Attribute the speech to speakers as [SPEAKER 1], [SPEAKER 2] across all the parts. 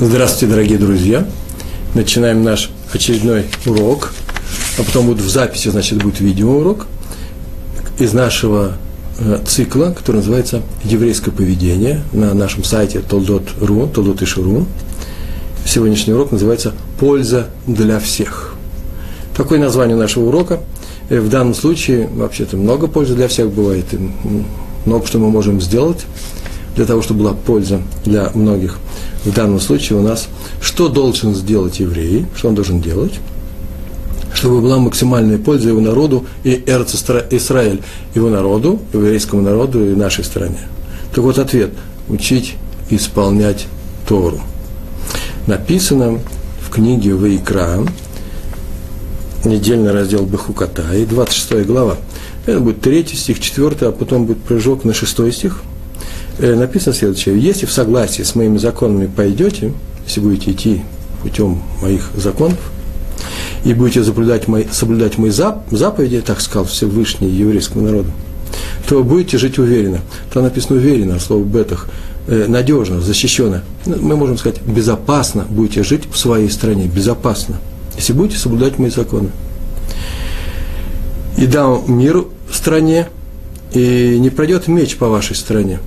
[SPEAKER 1] Здравствуйте, дорогие друзья. Начинаем наш очередной урок, а потом будет в записи, значит, будет видеоурок из нашего э, цикла, который называется «Еврейское поведение» на нашем сайте toldot.ru, toldot.ru. Сегодняшний урок называется «Польза для всех». Такое название нашего урока. Э, в данном случае, вообще-то, много пользы для всех бывает, и много что мы можем сделать для того, чтобы была польза для многих. В данном случае у нас, что должен сделать еврей, что он должен делать, чтобы была максимальная польза его народу и Эрц Израиль, его народу, еврейскому народу и нашей стране. Так вот ответ – учить исполнять Тору. Написано в книге Вайкра, недельный раздел Бахуката, и 26 глава. Это будет 3 стих, 4, а потом будет прыжок на 6 стих – написано следующее. Если в согласии с моими законами пойдете, если будете идти путем моих законов, и будете соблюдать мои, соблюдать мои заповеди, так сказал Всевышний еврейскому народу, то будете жить уверенно. Там написано уверенно, слово бетах, э, надежно, защищенно. Ну, мы можем сказать, безопасно будете жить в своей стране, безопасно, если будете соблюдать мои законы. И дам мир стране, и не пройдет меч по вашей стране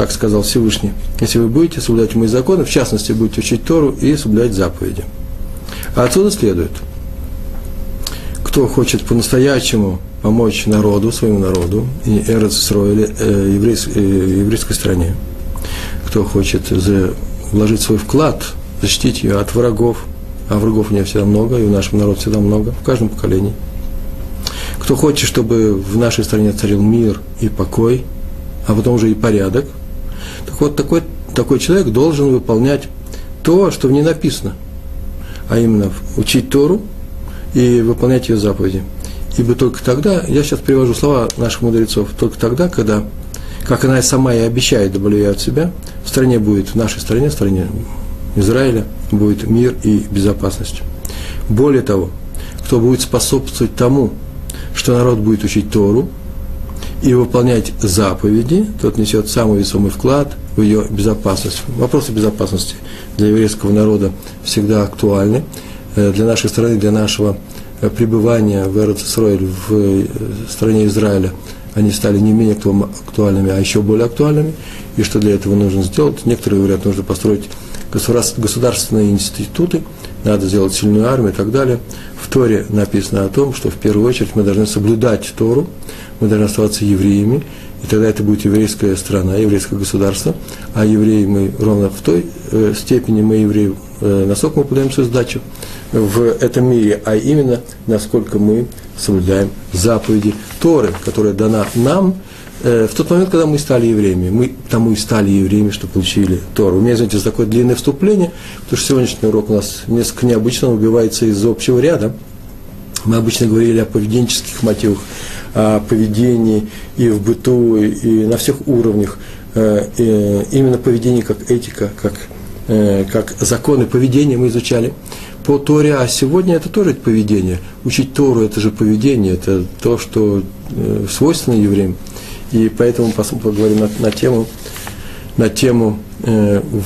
[SPEAKER 1] так сказал Всевышний, если вы будете соблюдать мои законы, в частности, будете учить Тору и соблюдать заповеди. А отсюда следует, кто хочет по-настоящему помочь народу, своему народу, и Эрец э, э, еврейской стране, кто хочет вложить свой вклад, защитить ее от врагов, а врагов у нее всегда много, и у нашего народа всегда много, в каждом поколении. Кто хочет, чтобы в нашей стране царил мир и покой, а потом уже и порядок – вот, такой, такой человек должен выполнять то, что в ней написано, а именно учить Тору и выполнять ее заповеди. Ибо только тогда, я сейчас привожу слова наших мудрецов, только тогда, когда, как она сама и обещает, добавляя от себя, в стране будет, в нашей стране, в стране Израиля, будет мир и безопасность. Более того, кто будет способствовать тому, что народ будет учить Тору, и выполнять заповеди, тот несет самый весомый вклад в ее безопасность. Вопросы безопасности для еврейского народа всегда актуальны. Э, для нашей страны, для нашего э, пребывания в Эрцисроиль, в э, стране Израиля, они стали не менее актуальными, а еще более актуальными. И что для этого нужно сделать? Некоторые говорят, нужно построить государственные институты, надо сделать сильную армию и так далее. В Торе написано о том, что в первую очередь мы должны соблюдать Тору, мы должны оставаться евреями, и тогда это будет еврейская страна, еврейское государство, а евреи мы ровно в той э, степени мы евреи, э, насколько мы подаем свою сдачу в этом мире, а именно насколько мы соблюдаем заповеди Торы, которая дана нам э, в тот момент, когда мы стали евреями. Мы тому и стали евреями, что получили Тору. У меня, извините, за такое длинное вступление, потому что сегодняшний урок у нас несколько необычно, убивается из общего ряда. Мы обычно говорили о поведенческих мотивах, о поведении и в быту, и на всех уровнях. Э, именно поведение как этика, как, э, как законы поведения мы изучали по Торе, а сегодня это тоже поведение. Учить Тору – это же поведение, это то, что э, свойственно евреям. И поэтому поговорим на, на тему, на тему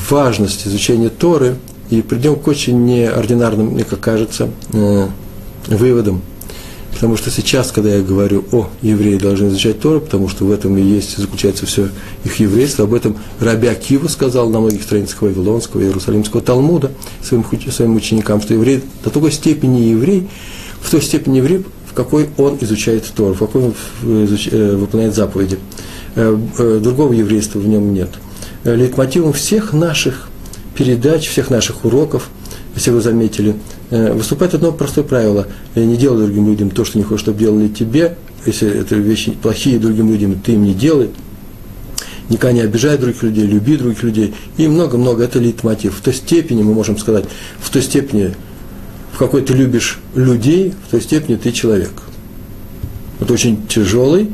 [SPEAKER 1] важности изучения Торы и придем к очень неординарным, мне как кажется, выводам – Потому что сейчас, когда я говорю о евреи должны изучать Тору, потому что в этом и есть, заключается все их еврейство, об этом Раби Акива сказал на многих страницах Вавилонского и Иерусалимского Талмуда своим, своим ученикам, что еврей до такой степени еврей, в той степени еврей, в какой он изучает Тору, в какой он изуч, э, выполняет заповеди. Э, э, другого еврейства в нем нет. Лейтмотивом всех наших передач, всех наших уроков, если вы заметили, Э, выступает одно простое правило. Не делай другим людям то, что не хочешь, чтобы делали тебе. Если это вещи плохие другим людям, ты им не делай. Никогда не обижай других людей, люби других людей. И много-много, это лейтмотив. В той степени, мы можем сказать, в той степени, в какой ты любишь людей, в той степени ты человек. Это очень тяжелый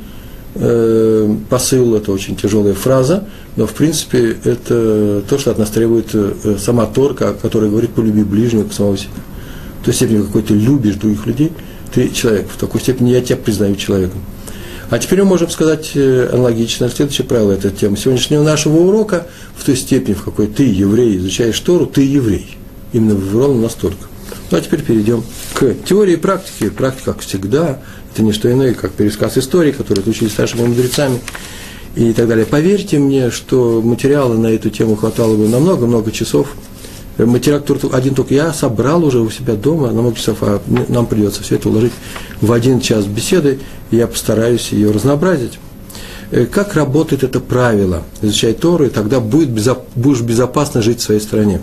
[SPEAKER 1] э, посыл, это очень тяжелая фраза, но в принципе это то, что от нас требует э, сама Торка, которая говорит «полюби ближнего к самого себя» в той степени, какой ты любишь других людей, ты человек. В такой степени я тебя признаю человеком. А теперь мы можем сказать э, аналогично, следующее правило этой темы сегодняшнего нашего урока, в той степени, в какой ты, еврей, изучаешь Тору, ты еврей. Именно ровно настолько. Ну а теперь перейдем к теории и практике. Практика, как всегда, это не что иное, как пересказ истории, который учились старшими мудрецами и так далее. Поверьте мне, что материала на эту тему хватало бы на много-много часов. Материал, который один только я собрал уже у себя дома на много часов, а нам придется все это уложить в один час беседы, и я постараюсь ее разнообразить. Э, как работает это правило? Изучай Тору, и тогда будет, будешь безопасно жить в своей стране.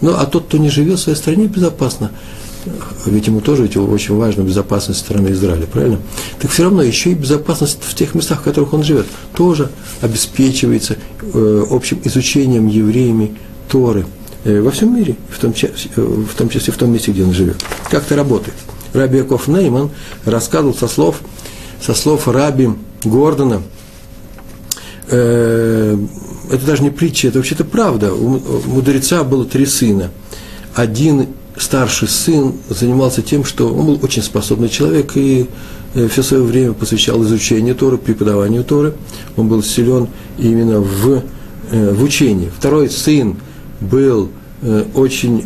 [SPEAKER 1] Ну, а тот, кто не живет в своей стране, безопасно. Ведь ему тоже ведь очень важна безопасность страны Израиля, правильно? Так все равно еще и безопасность в тех местах, в которых он живет, тоже обеспечивается э, общим изучением евреями Торы э, во всем мире, в том, числе, э, в том числе в том месте, где он живет. Как это работает? Раби Яков Нейман рассказывал со слов, со слов Раби Гордона, это даже не притча, это вообще-то правда. У мудреца было три сына. Один старший сын занимался тем, что он был очень способный человек и э, все свое время посвящал изучению Торы, преподаванию Торы. Он был силен именно в, э, в учении. Второй сын был Э, очень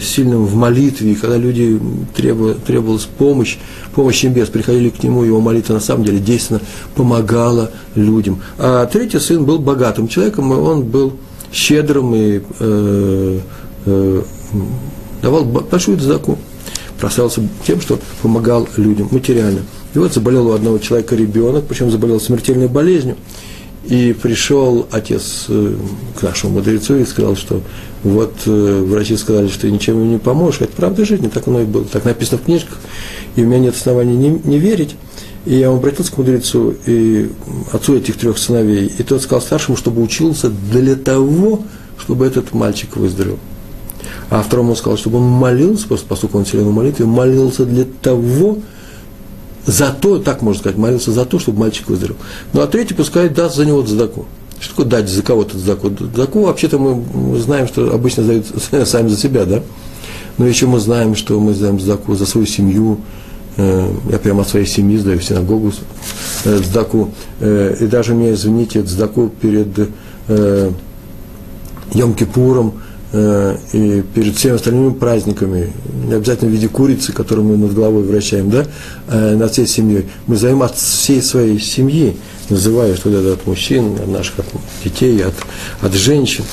[SPEAKER 1] сильным в молитве, и когда люди требовалась помощь, помощь небес, приходили к нему, его молитва на самом деле действенно помогала людям. А третий сын был богатым человеком, и он был щедрым и э, э, давал большую заку, прославился тем, что помогал людям материально. И вот заболел у одного человека ребенок, причем заболел смертельной болезнью. И пришел отец э, к нашему мудрецу и сказал, что вот э, врачи сказали, что ничем ему не поможешь. Это правда жизни, так оно и было. Так написано в книжках, и у меня нет оснований не, не верить. И я обратился к мудрецу, и отцу этих трех сыновей, и тот сказал старшему, чтобы учился для того, чтобы этот мальчик выздоровел. А второму он сказал, чтобы он молился, поскольку он силен в молитве, молился для того, за то, так можно сказать, молился за то, чтобы мальчик выздоровел. Ну, а третий пускай даст за него дзадаку. Что такое дать за кого-то дзадаку? Дзадаку вообще-то мы знаем, что обычно дают сами за себя, да? Но еще мы знаем, что мы сдаем дзадаку за свою семью, э, я прямо от своей семьи сдаю в синагогу э, дздаку, э, и даже мне, извините, дздаку перед Йом-Кипуром, Э, и перед всеми остальными праздниками, не обязательно в виде курицы, которую мы над головой вращаем, да, э, над всей семьей, мы зовем от всей своей семьи, называя что-то от мужчин, от наших от детей, от, от женщин.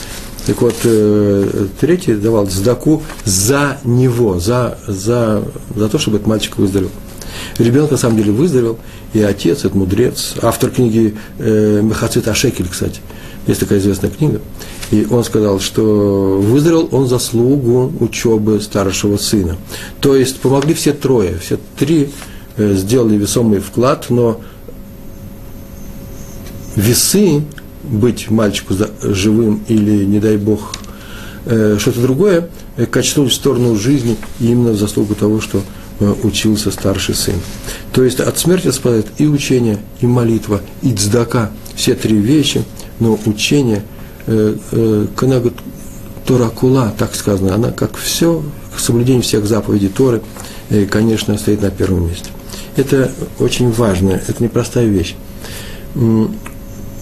[SPEAKER 1] Так вот, э, третий давал сдаку за него, за, за, за то, чтобы этот мальчик выздоровел. Ребенок на самом деле выздоровел, и отец, этот мудрец, автор книги э, Мехацит Ашекель, кстати, есть такая известная книга, и он сказал, что выздоровел он заслугу учебы старшего сына. То есть помогли все трое, все три э, сделали весомый вклад, но весы быть мальчику живым или, не дай бог, э, что-то другое, э, качнулись в сторону жизни именно в заслугу того, что учился старший сын. То есть от смерти спасает и учение, и молитва, и цдака. Все три вещи, но учение – э, э, Канагат Торакула, так сказано, она как все, соблюдение всех заповедей Торы, э, конечно, стоит на первом месте. Это очень важно, это непростая вещь.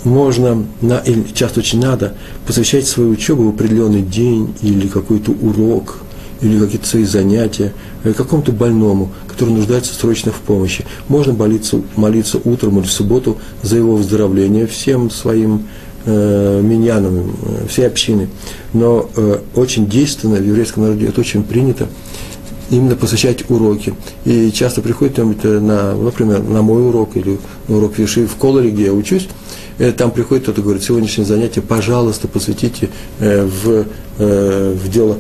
[SPEAKER 1] Можно, на, или часто очень надо, посвящать свою учебу в определенный день или какой-то урок, или какие-то свои занятия э, какому-то больному, который нуждается срочно в помощи. Можно молиться, молиться утром или в субботу за его выздоровление всем своим э, миньянам, э, всей общины. Но э, очень действенно в еврейском народе это очень принято именно посвящать уроки. И часто приходит на, например, на мой урок или на урок Виши в Колоре, где я учусь, э, там приходит кто-то говорит, сегодняшнее занятие, пожалуйста, посвятите э, в, э, в дело,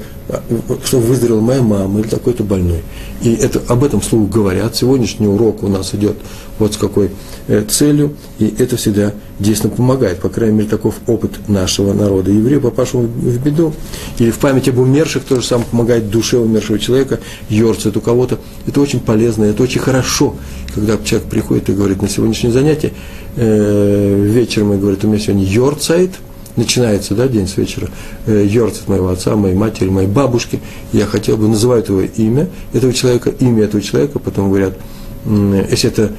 [SPEAKER 1] чтобы выздоровела моя мама или такой-то больной. И это, об этом слову говорят. Сегодняшний урок у нас идет вот с какой Э, целью, и это всегда действительно помогает. По крайней мере, таков опыт нашего народа. Еврей, попавшему в беду, или в память об умерших, тоже самое помогает душе умершего человека, йорцет у кого-то. Это очень полезно, это очень хорошо, когда человек приходит и говорит на сегодняшнее занятие, э, вечером и говорит, у меня сегодня йорцайт, начинается, да, день с вечера, э, йорцит моего отца, моей матери, моей бабушки, я хотел бы, называть его имя этого человека, имя этого человека, потом говорят, если это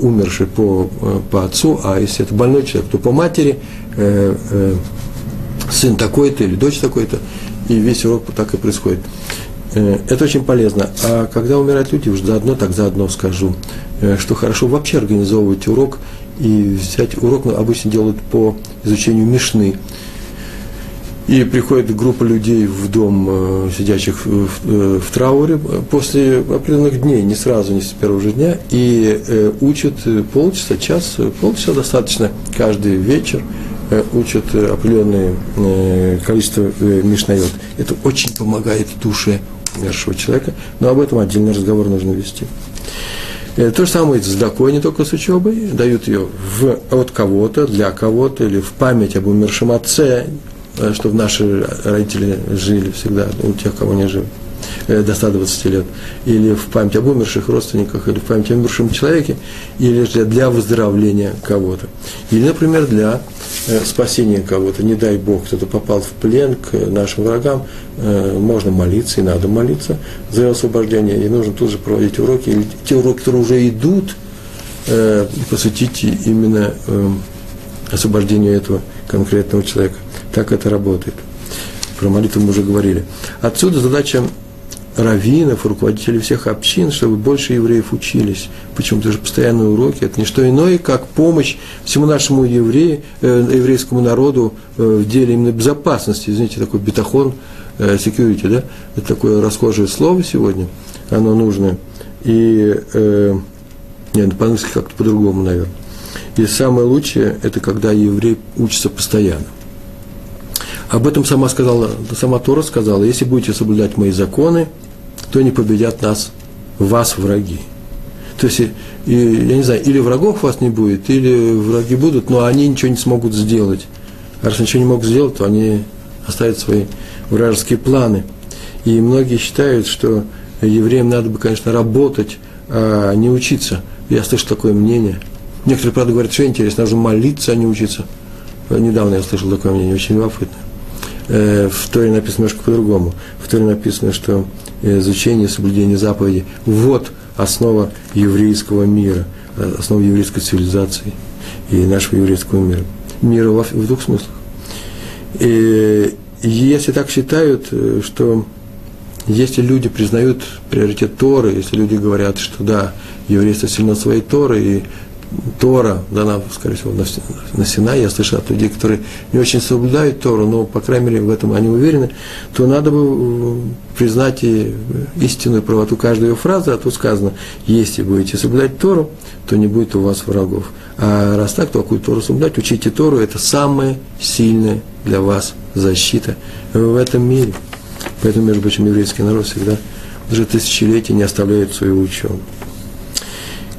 [SPEAKER 1] умерший по, по отцу, а если это больной человек, то по матери, сын такой-то или дочь такой-то, и весь урок так и происходит. Это очень полезно. А когда умирают люди, уже заодно, так заодно скажу, что хорошо вообще организовывать урок и взять урок, обычно делают по изучению Мишны. И приходит группа людей в дом, э, сидящих в, э, в трауре после определенных дней, не сразу, не с первого же дня, и э, учат полчаса, час, полчаса достаточно каждый вечер, учат определенное количество мишнает. Это очень помогает душе умершего человека, но об этом отдельный разговор нужно вести. То же самое с дакой, не только с учебой, дают ее в, от кого-то, для кого-то, или в память об умершем отце, Э, чтобы наши родители жили всегда, у тех, кого не живы э, до 120 лет, или в память об умерших родственниках, или в память о умершем человеке, или же для выздоровления кого-то. Или, например, для э, спасения кого-то. Не дай Бог, кто-то попал в плен к нашим врагам, можно молиться, и надо молиться за его освобождение, и нужно тут же проводить уроки, или те уроки, которые уже идут, посвятить именно освобождению этого конкретного человека. Так это работает. Про молитву мы уже говорили. Отсюда задача раввинов, руководителей всех общин, чтобы больше евреев учились. Почему? Потому что постоянные уроки – это не что иное, как помощь всему нашему еврею, э, еврейскому народу э, в деле именно безопасности. Извините, такой бетахон, э, security, да? Это такое расхожее слово сегодня, оно нужное. И, э, нет, по-английски как-то по-другому, наверное. И самое лучшее – это когда еврей учится постоянно. Об этом сама сказала, сама Тора сказала, если будете соблюдать мои законы, то не победят нас, вас враги. То есть, и, я не знаю, или врагов вас не будет, или враги будут, но они ничего не смогут сделать. А раз ничего не могут сделать, то они оставят свои вражеские планы. И многие считают, что евреям надо бы, конечно, работать, а не учиться. Я слышу такое мнение. Некоторые, правда, говорят, что интересно, нужно молиться, а не учиться. Недавно я слышал такое мнение, очень любопытно. Э, в Торе написано немножко по-другому. В Торе написано, что изучение, соблюдение заповедей – вот основа еврейского мира, э, основа еврейской цивилизации и нашего еврейского мира. Мира в, двух смыслах. И если так считают, э, что если люди признают приоритет Торы, если люди говорят, что да, еврейство сильно своей Торы, и Тора дана, скорее всего, на, на Синай, я слышал от людей, которые не очень соблюдают Тору, но, по крайней мере, в этом они уверены, то надо бы э, признать и истинную правоту каждой ее фразы, а тут сказано, если будете соблюдать Тору, то не будет у вас врагов. А раз так, то какую Тору соблюдать? Учите Тору, это самая сильная для вас защита в этом мире. Поэтому, между прочим, еврейский народ всегда уже тысячелетия не оставляет свою учебу.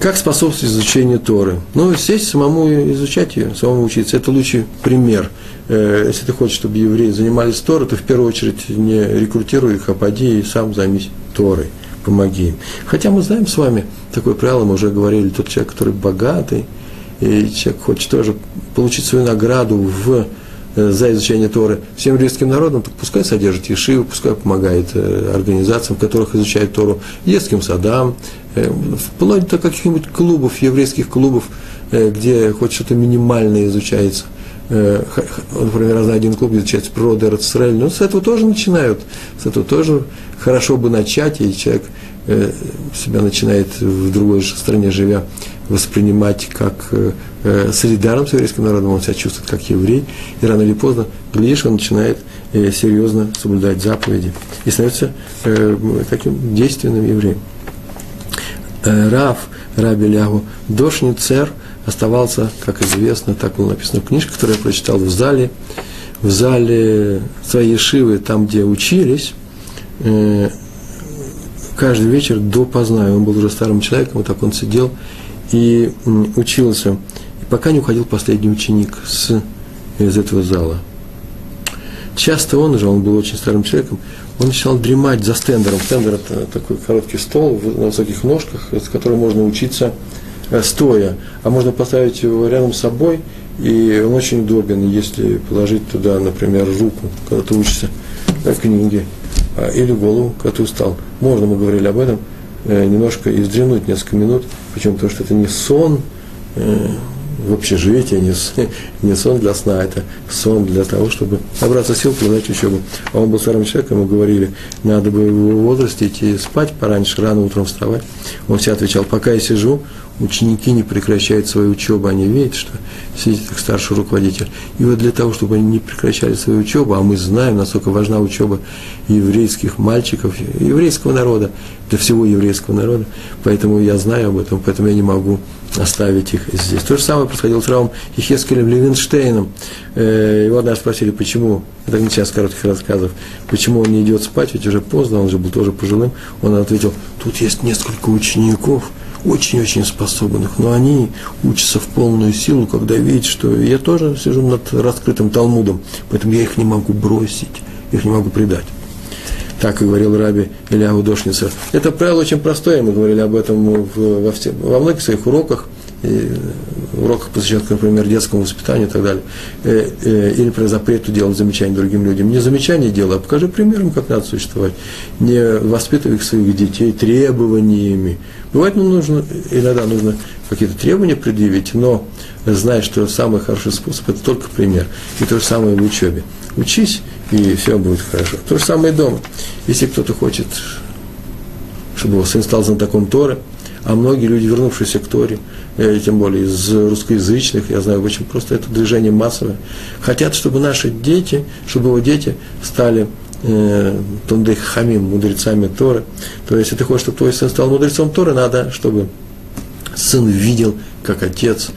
[SPEAKER 1] Как способствовать изучению Торы? Ну, сесть самому изучать ее, самому учиться. Это лучший пример. Э, если ты хочешь, чтобы евреи занимались Торой, то в первую очередь не рекрутируй их, а поди и сам займись Торой. Помоги им. Хотя мы знаем с вами такое правило, мы уже говорили, тот человек, который богатый, и человек хочет тоже получить свою награду в за изучение Торы всем еврейским народам, то пускай содержит Ешиву, пускай помогает э, организациям, в которых изучают Тору, детским садам, э, вплоть до каких-нибудь клубов, еврейских клубов, где хоть что-то минимальное изучается. Например, раз один клуб изучает природу Эрцисраэль, но с этого тоже начинают, с этого тоже хорошо бы начать, и человек себя начинает в другой стране живя воспринимать как э, э, солидарным с еврейским народом, он себя чувствует как еврей, и рано или поздно, глядишь, он начинает э, серьезно соблюдать заповеди и становится э, таким действенным евреем. Э, Рав, Раби Лягу, Дошни Цер оставался, как известно, так было написано в книжке, которую я прочитал в зале, в зале своей Шивы, там, где учились, э, каждый вечер до поздна, он был уже старым человеком, вот так он сидел и учился, и пока не уходил последний ученик с, из этого зала. Часто он же, он был очень старым человеком, он начинал дремать за стендером. Стендер – это такой короткий стол на высоких ножках, с которым можно учиться э, стоя, а можно поставить его рядом с собой, и он очень удобен, если положить туда, например, руку, когда ты учишься да, книги, а, или голову, ты устал. Можно, мы говорили об этом, э, немножко и вздремнуть несколько минут, причем потому что это не сон, э, в общежитии, не, не сон для сна, это сон для того, чтобы набраться сил, продать учебу. А он был старым человеком, ему говорили, надо бы в его возрасте идти спать пораньше, рано утром вставать. Он все отвечал, пока я сижу, ученики не прекращают свою учебу, они видят, что сидит как старший руководитель. И вот для того, чтобы они не прекращали свою учебу, а мы знаем, насколько важна учеба еврейских мальчиков, еврейского народа, для всего еврейского народа, поэтому я знаю об этом, поэтому я не могу оставить их здесь. То же самое происходило с Равом Ехескелем Левинштейном. Э, его однажды спросили, почему, это не сейчас коротких рассказов, почему он не идет спать, ведь уже поздно, он же был тоже пожилым. Он ответил, тут есть несколько учеников – очень-очень способных, но они учатся в полную силу, когда видят, что я тоже сижу над раскрытым Талмудом, поэтому я их не могу бросить, их не могу предать. Так и говорил Раби Илья Дошница. Это правило очень простое, мы говорили об этом во, все, во многих своих уроках, и уроках, посвященных, например, детскому воспитанию и так далее, э, э, или про запрету делать замечания другим людям. Не замечания делай, а покажи примером, как надо существовать. Не воспитывай своих детей требованиями. Бывает, ну, нужно, иногда нужно какие-то требования предъявить, но знай, что самый хороший способ – это только пример. И то же самое в учебе. Учись, и все будет хорошо. То же самое и дома. Если кто-то хочет, чтобы его сын стал знатоком Торы, а многие люди, вернувшиеся к Торе, э, тем более из русскоязычных, я знаю, очень просто это движение массовое, хотят, чтобы наши дети, чтобы его дети стали э, Тундей Хамим, мудрецами Торы. То есть, если ты хочешь, чтобы твой сын стал мудрецом Торы, надо, чтобы сын видел, как отец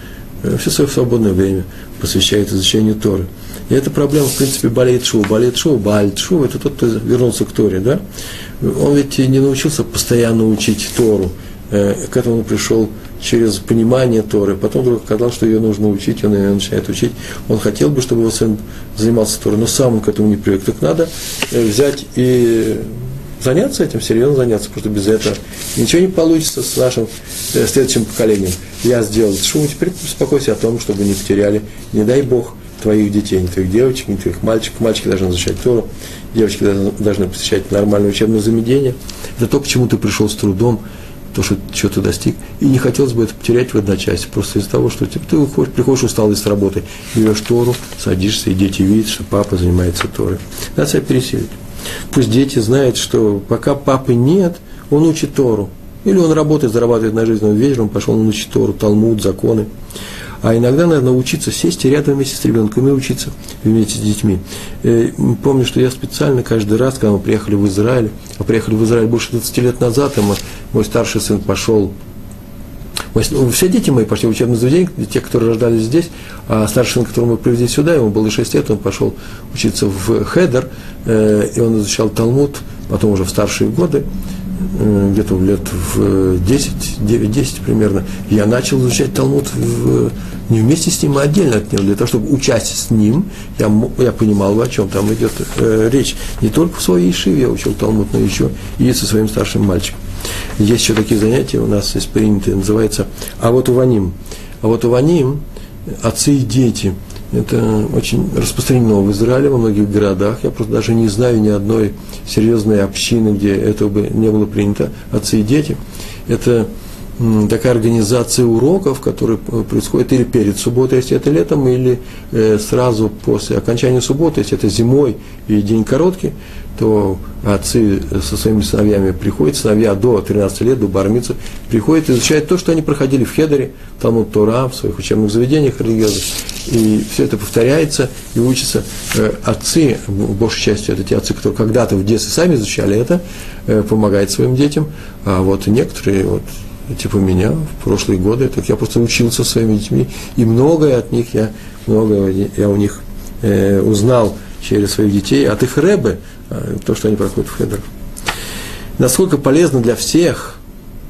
[SPEAKER 1] э, все свое свободное время посвящает изучению Торы. И эта проблема, в принципе, болеет Шу. Болеет Шу, Бааль Шу, это тот, кто вернулся к Торе, да? Он ведь не научился постоянно учить Тору. Э, к этому пришел через понимание Торы. Потом вдруг оказалось, что ее нужно учить, он ее начинает учить. Он хотел бы, чтобы его сын занимался Торой, но сам он к этому не привык. Так надо э, взять и заняться этим, серьезно заняться, потому что без этого ничего не получится с нашим э, следующим поколением. Я сделал шум, теперь беспокойся о том, чтобы не потеряли, не дай Бог, твоих детей, не твоих девочек, не твоих мальчиков. Мальчики должны изучать Тору, девочки должны посещать нормальное учебное заведение. Это то, к чему ты пришел с трудом, то, что что-то достиг. И не хотелось бы это потерять в одночасье, просто из-за того, что типа, ты выходишь, приходишь усталый с работы, берешь Тору, садишься, и дети видят, что папа занимается Торой. Надо себя переселить. Пусть дети знают, что пока папы нет, он учит Тору. Или он работает, зарабатывает на жизнь, он вечером пошел, он учит Тору, Талмуд, законы. А иногда надо учиться сесть рядом вместе с ребенком и учиться вместе с детьми. Э, помню, что я специально каждый раз, когда мы приехали в Израиль, а приехали в Израиль больше 20 лет назад, и мы, мой старший сын пошел ну, все дети мои пошли в учебное заведение, те, которые рождались здесь, а старший сын, которого мы привезли сюда, ему было 6 лет, он пошел учиться в Хедер, э, и он изучал Талмуд, потом уже в старшие годы, где-то лет в 10, 9-10 примерно, я начал изучать Талмуд в, не вместе с ним, а отдельно от него, для того, чтобы учась с ним, я, я понимал, о чем там идет э, речь. Не только в своей Ишиве я учил Талмуд, но еще и со своим старшим мальчиком. Есть еще такие занятия у нас есть принятые, называется «А вот Уваним». «А вот Уваним» – отцы и дети – это очень распространено в Израиле, во многих городах. Я просто даже не знаю ни одной серьезной общины, где это бы не было принято, отцы и дети. Это такая организация уроков, которая происходит или перед субботой, если это летом, или э, сразу после окончания субботы, если это зимой и день короткий, то отцы со своими сыновьями приходят, сыновья до 13 лет, до бармицы, приходят изучают то, что они проходили в Хедере, Талмуд Тора, в своих учебных заведениях религиозных. И все это повторяется и учатся. Э, отцы, большей частью это те отцы, которые когда-то в детстве сами изучали это, э, помогают своим детям, а вот некоторые, вот, типа меня, в прошлые годы, так я просто учился своими детьми, и многое от них я, многое я у них э, узнал через своих детей, от их рэбы, э, то, что они проходят в хедерах. Насколько полезно для всех,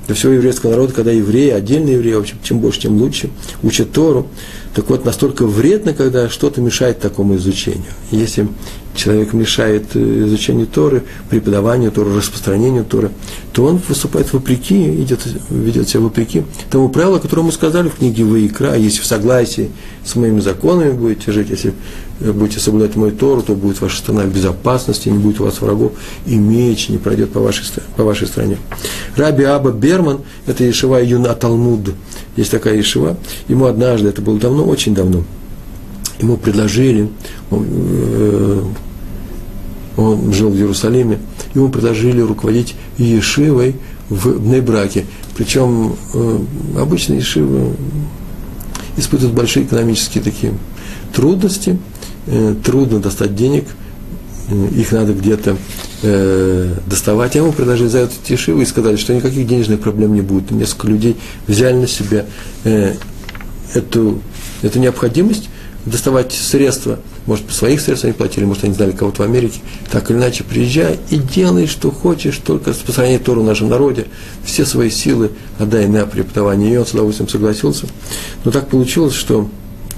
[SPEAKER 1] для всего еврейского народа, когда евреи, отдельные евреи, в общем, чем больше, тем лучше, учат Тору, так вот, настолько вредно, когда что-то мешает такому изучению. Если человек мешает э, изучению Торы, преподаванию Торы, распространению Торы, то он выступает вопреки, идет, ведет себя вопреки тому правилу, которое мы сказали в книге Ваикра, если в согласии с моими законами будете жить, если будете соблюдать мою Тору, то будет ваша страна в безопасности, не будет у вас врагов, и меч не пройдет по вашей, по вашей стране. Раби Аба Берман, это Ешива Юна Талмуд, есть такая Ешива, ему однажды, это было давно, очень давно, ему предложили, он, э, он жил в Иерусалиме, ему предложили руководить Ешивой в Бнебраке. Причем э, обычно Ешивы испытывают большие экономические такие трудности, э, трудно достать денег, их надо где-то э, доставать. Я ему предложили за эту тишиву и сказали, что никаких денежных проблем не будет. Несколько людей взяли на себя э, эту, эту необходимость доставать средства – может, по своих средств они платили, может, они знали кого-то в Америке. Так или иначе, приезжай и делай, что хочешь, только распространяй Тору в нашем народе. Все свои силы отдай на преподавание. И он с удовольствием согласился. Но так получилось, что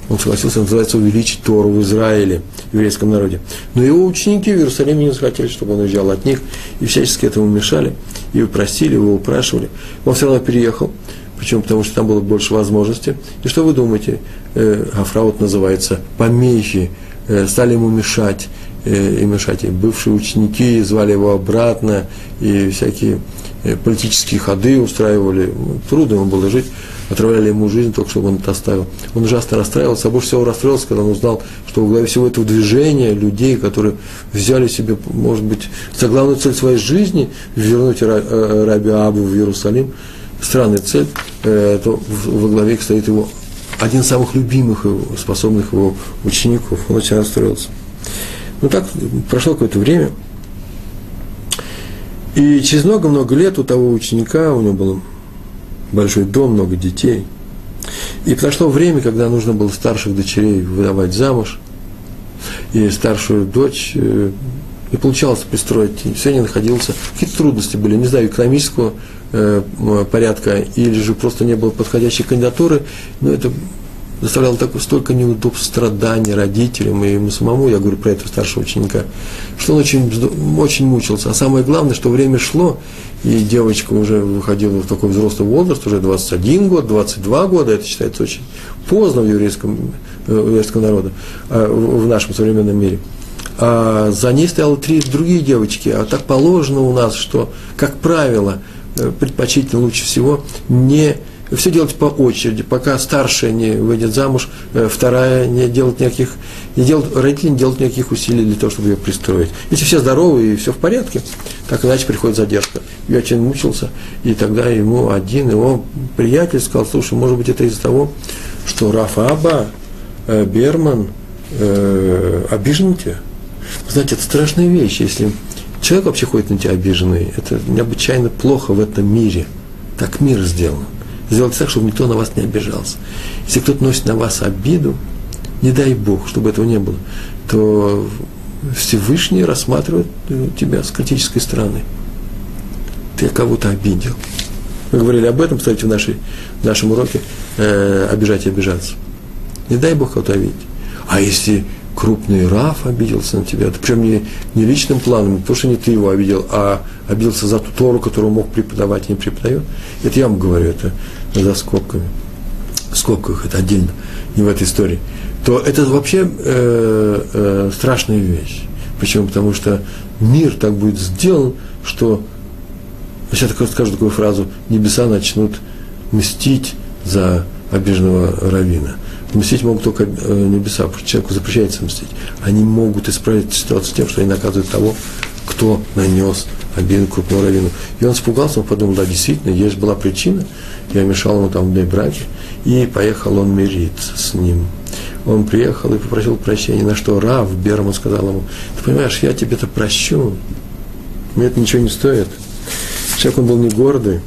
[SPEAKER 1] он согласился, называется, увеличить Тору в Израиле, в еврейском народе. Но его ученики в Иерусалиме не захотели, чтобы он уезжал от них, и всячески этому мешали, и просили, его упрашивали. Он все равно переехал, причем потому что там было больше возможностей. И что вы думаете? Э, Афраут называется помехи Э, стали ему мешать, э, и мешать. И бывшие ученики звали его обратно, и всякие политические ходы устраивали. Трудно ему было жить, отравляли ему жизнь, только чтобы он это оставил. Он ужасно расстраивался, а больше всего расстроился, когда он узнал, что во главе всего этого движения людей, которые взяли себе, может быть, за главную цель своей жизни вернуть Раби Абу в Иерусалим, странная цель, то во главе стоит его один из самых любимых его, способных его учеников. Он очень расстроился. Ну так, прошло какое-то время. И через много-много лет у того ученика, у него был большой дом, много детей. И прошло время, когда нужно было старших дочерей выдавать замуж. И старшую дочь э, не получалось пристроить. И сегодня находился, какие-то трудности были, не знаю, экономического э, порядка, или же просто не было подходящей кандидатуры, но это доставляло такое, столько неудобств, страданий родителям и ему самому, я говорю про этого старшего ученика, что он очень, очень мучился. А самое главное, что время шло, и девочка уже выходила в такой взрослый возраст, уже 21 год, 22 года, это считается очень поздно в еврейском, э, в еврейском народе, э, в нашем современном мире. А за ней стояло три другие девочки, а так положено у нас, что, как правило, э, предпочтительно лучше всего не все делать по очереди, пока старшая не выйдет замуж, вторая не делает никаких, не делает, родители не делают никаких усилий для того, чтобы ее пристроить. Если все здоровы и все в порядке, так иначе приходит задержка. Я очень мучился, и тогда ему один его приятель сказал, слушай, может быть, это из-за того, что Рафа Аба, э, Берман э, обижен тебя. Знаете, это страшная вещь, если человек вообще ходит на тебя обиженный, это необычайно плохо в этом мире. Так мир сделан сделать так, чтобы никто на вас не обижался. Если кто-то носит на вас обиду, не дай Бог, чтобы этого не было, то Всевышний рассматривает тебя с критической стороны. Ты кого-то обидел. Мы говорили об этом, кстати, в, нашей, в нашем уроке э, «Обижать и обижаться». Не дай Бог кого-то обидеть. А если крупный Раф обиделся на тебя, это причем не, не личным планом, то, что не ты его обидел, а обиделся за ту Тору, которую мог преподавать и не преподает. Это я вам говорю, это за скобками. В скобках это отдельно, не в этой истории. То это вообще э, э, страшная вещь. Почему? Потому что мир так будет сделан, что сейчас такое скажу такую фразу, небеса начнут мстить за обиженного равина. Мстить могут только э, небеса, потому что человеку запрещается мстить. Они могут исправить ситуацию тем, что они наказывают того, кто нанес обиду крупному раввину. И он испугался, он подумал, да, действительно, есть была причина, я мешал ему там в браке, и поехал он мириться с ним. Он приехал и попросил прощения, на что Рав Берман сказал ему, ты понимаешь, я тебе это прощу, мне это ничего не стоит. Человек он был не гордый,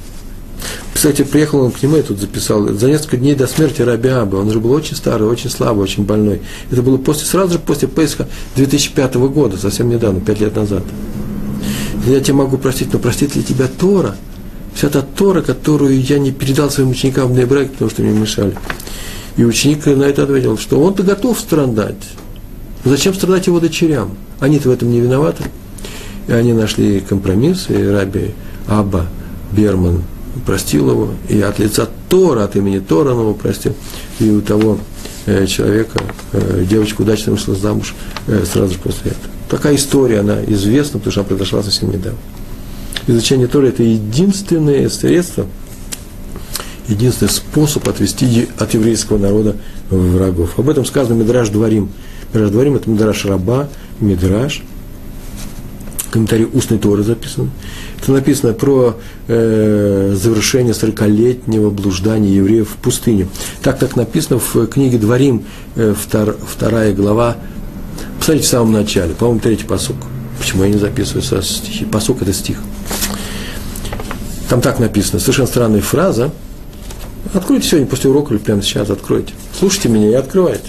[SPEAKER 1] кстати, приехал он к нему, я тут записал, за несколько дней до смерти Рабиаба. Он уже был очень старый, очень слабый, очень больной. Это было после, сразу же после Песха 2005 года, совсем недавно, пять лет назад. Я тебя могу простить, но простит ли тебя Тора? Вся та Тора, которую я не передал своим ученикам в Нейбраке, потому что мне мешали. И ученик на это ответил, что он-то готов страдать. Зачем страдать его дочерям? Они-то в этом не виноваты. И они нашли компромисс, и Раби Аба Берман простил его, и от лица Тора, от имени Тора он его простил, и у того э, человека э, девочка удачно вышла замуж э, сразу же после этого. Такая история, она известна, потому что она произошла совсем недавно. изучение Торы – это единственное средство, единственный способ отвести от еврейского народа врагов. Об этом сказано Мидраш Дворим. Мидраш Дворим – это Мидраш Раба, Мидраш, комментарий устной Торы записан. Это написано про э, завершение 40-летнего блуждания евреев в пустыне. Так так написано в книге Дворим, э, втор, вторая глава. Посмотрите в самом начале, по-моему, третий посок. Почему я не записываю со стихи? Посок – это стих. Там так написано, совершенно странная фраза. Откройте сегодня после урока или прямо сейчас откройте. Слушайте меня и открывайте.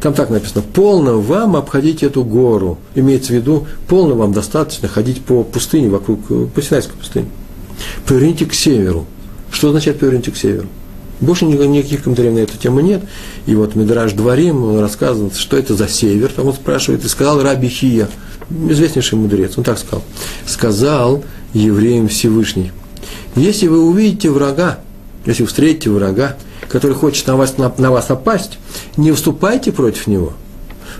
[SPEAKER 1] Там так написано, полно вам обходить эту гору. Имеется в виду, полно вам достаточно ходить по пустыне, вокруг, по Синайской пустыне. Поверните к северу. Что означает поверните к северу? Больше никаких комментариев на эту тему нет. И вот Мидраж Дворим, рассказывает, что это за север. Там он спрашивает, и сказал Раби Хия, известнейший мудрец, он так сказал. Сказал евреям Всевышний, если вы увидите врага, если вы встретите врага, который хочет на вас, на, на вас напасть, не выступайте против него,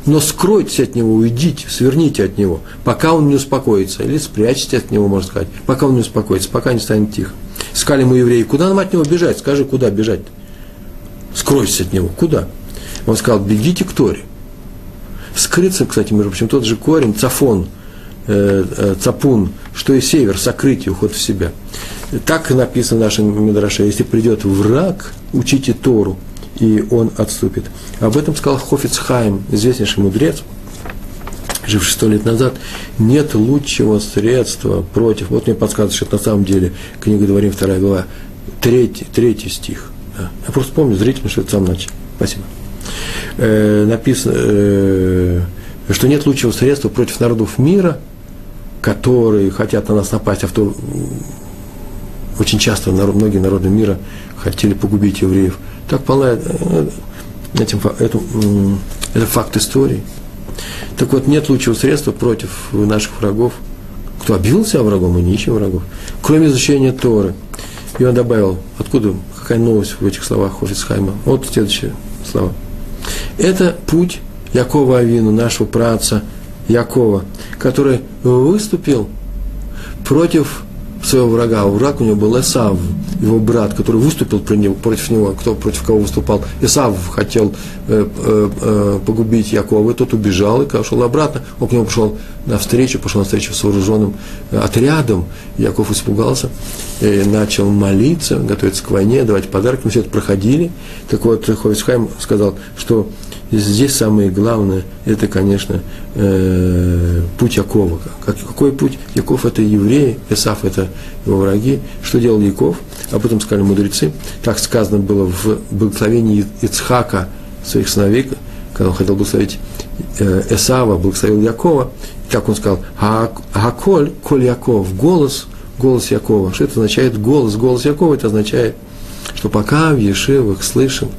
[SPEAKER 1] но скройтесь от него, уйдите, сверните от него, пока он не успокоится, или спрячьтесь от него, можно сказать, пока он не успокоится, пока не станет тихо. Сказали мы евреи, куда нам от него бежать? Скажи, куда бежать? Скройтесь от него, куда? Он сказал, бегите к Торе. Скрыться, кстати, между прочим, тот же корень, цафон, цапун, что и север, сокрытие, уход в себя. Так написано в нашем Мидраше, если придет враг, учите Тору, и он отступит. Об этом сказал Хофиц Хайм, известнейший мудрец, живший сто лет назад, нет лучшего средства против, вот мне подсказывает, что это на самом деле книга Дворим, вторая глава, третий, третий стих. Да. Я просто помню зрительно, что это сам начал. Спасибо. Э, написано, э, что нет лучшего средства против народов мира, которые хотят на нас напасть, а в то очень часто народ, многие народы мира хотели погубить евреев. Так полна э, этим, это, это факт истории. Так вот, нет лучшего средства против наших врагов. Кто объявился врагом, и не ищем врагов. Кроме изучения Торы. И он добавил, откуда, какая новость в этих словах Хофицхайма. Вот следующие слова. Это путь Якова Авину, нашего праца Якова, который выступил против своего врага. Враг у него был Эсав, его брат, который выступил против него. Кто против кого выступал? Эсав хотел э, э, э, погубить Якова, и тот убежал, и когда шел обратно, он к нему пошел на встречу, пошел на встречу с вооруженным э, отрядом. Яков испугался, и начал молиться, готовиться к войне, давать подарки. Мы все это проходили. Так вот, Ховицхайм сказал, что здесь самое главное, это, конечно, э, путь Якова. Как, какой путь? Яков – это евреи, Исаф – это его враги. Что делал Яков? А этом сказали мудрецы. Так сказано было в благословении Ицхака своих сыновей, когда он хотел благословить э, Эсава, благословил Якова. Так он сказал, Гаколь, коль Яков, голос, голос Якова. Что это означает? Голос, голос Якова, это означает, что пока в Ешивах слышим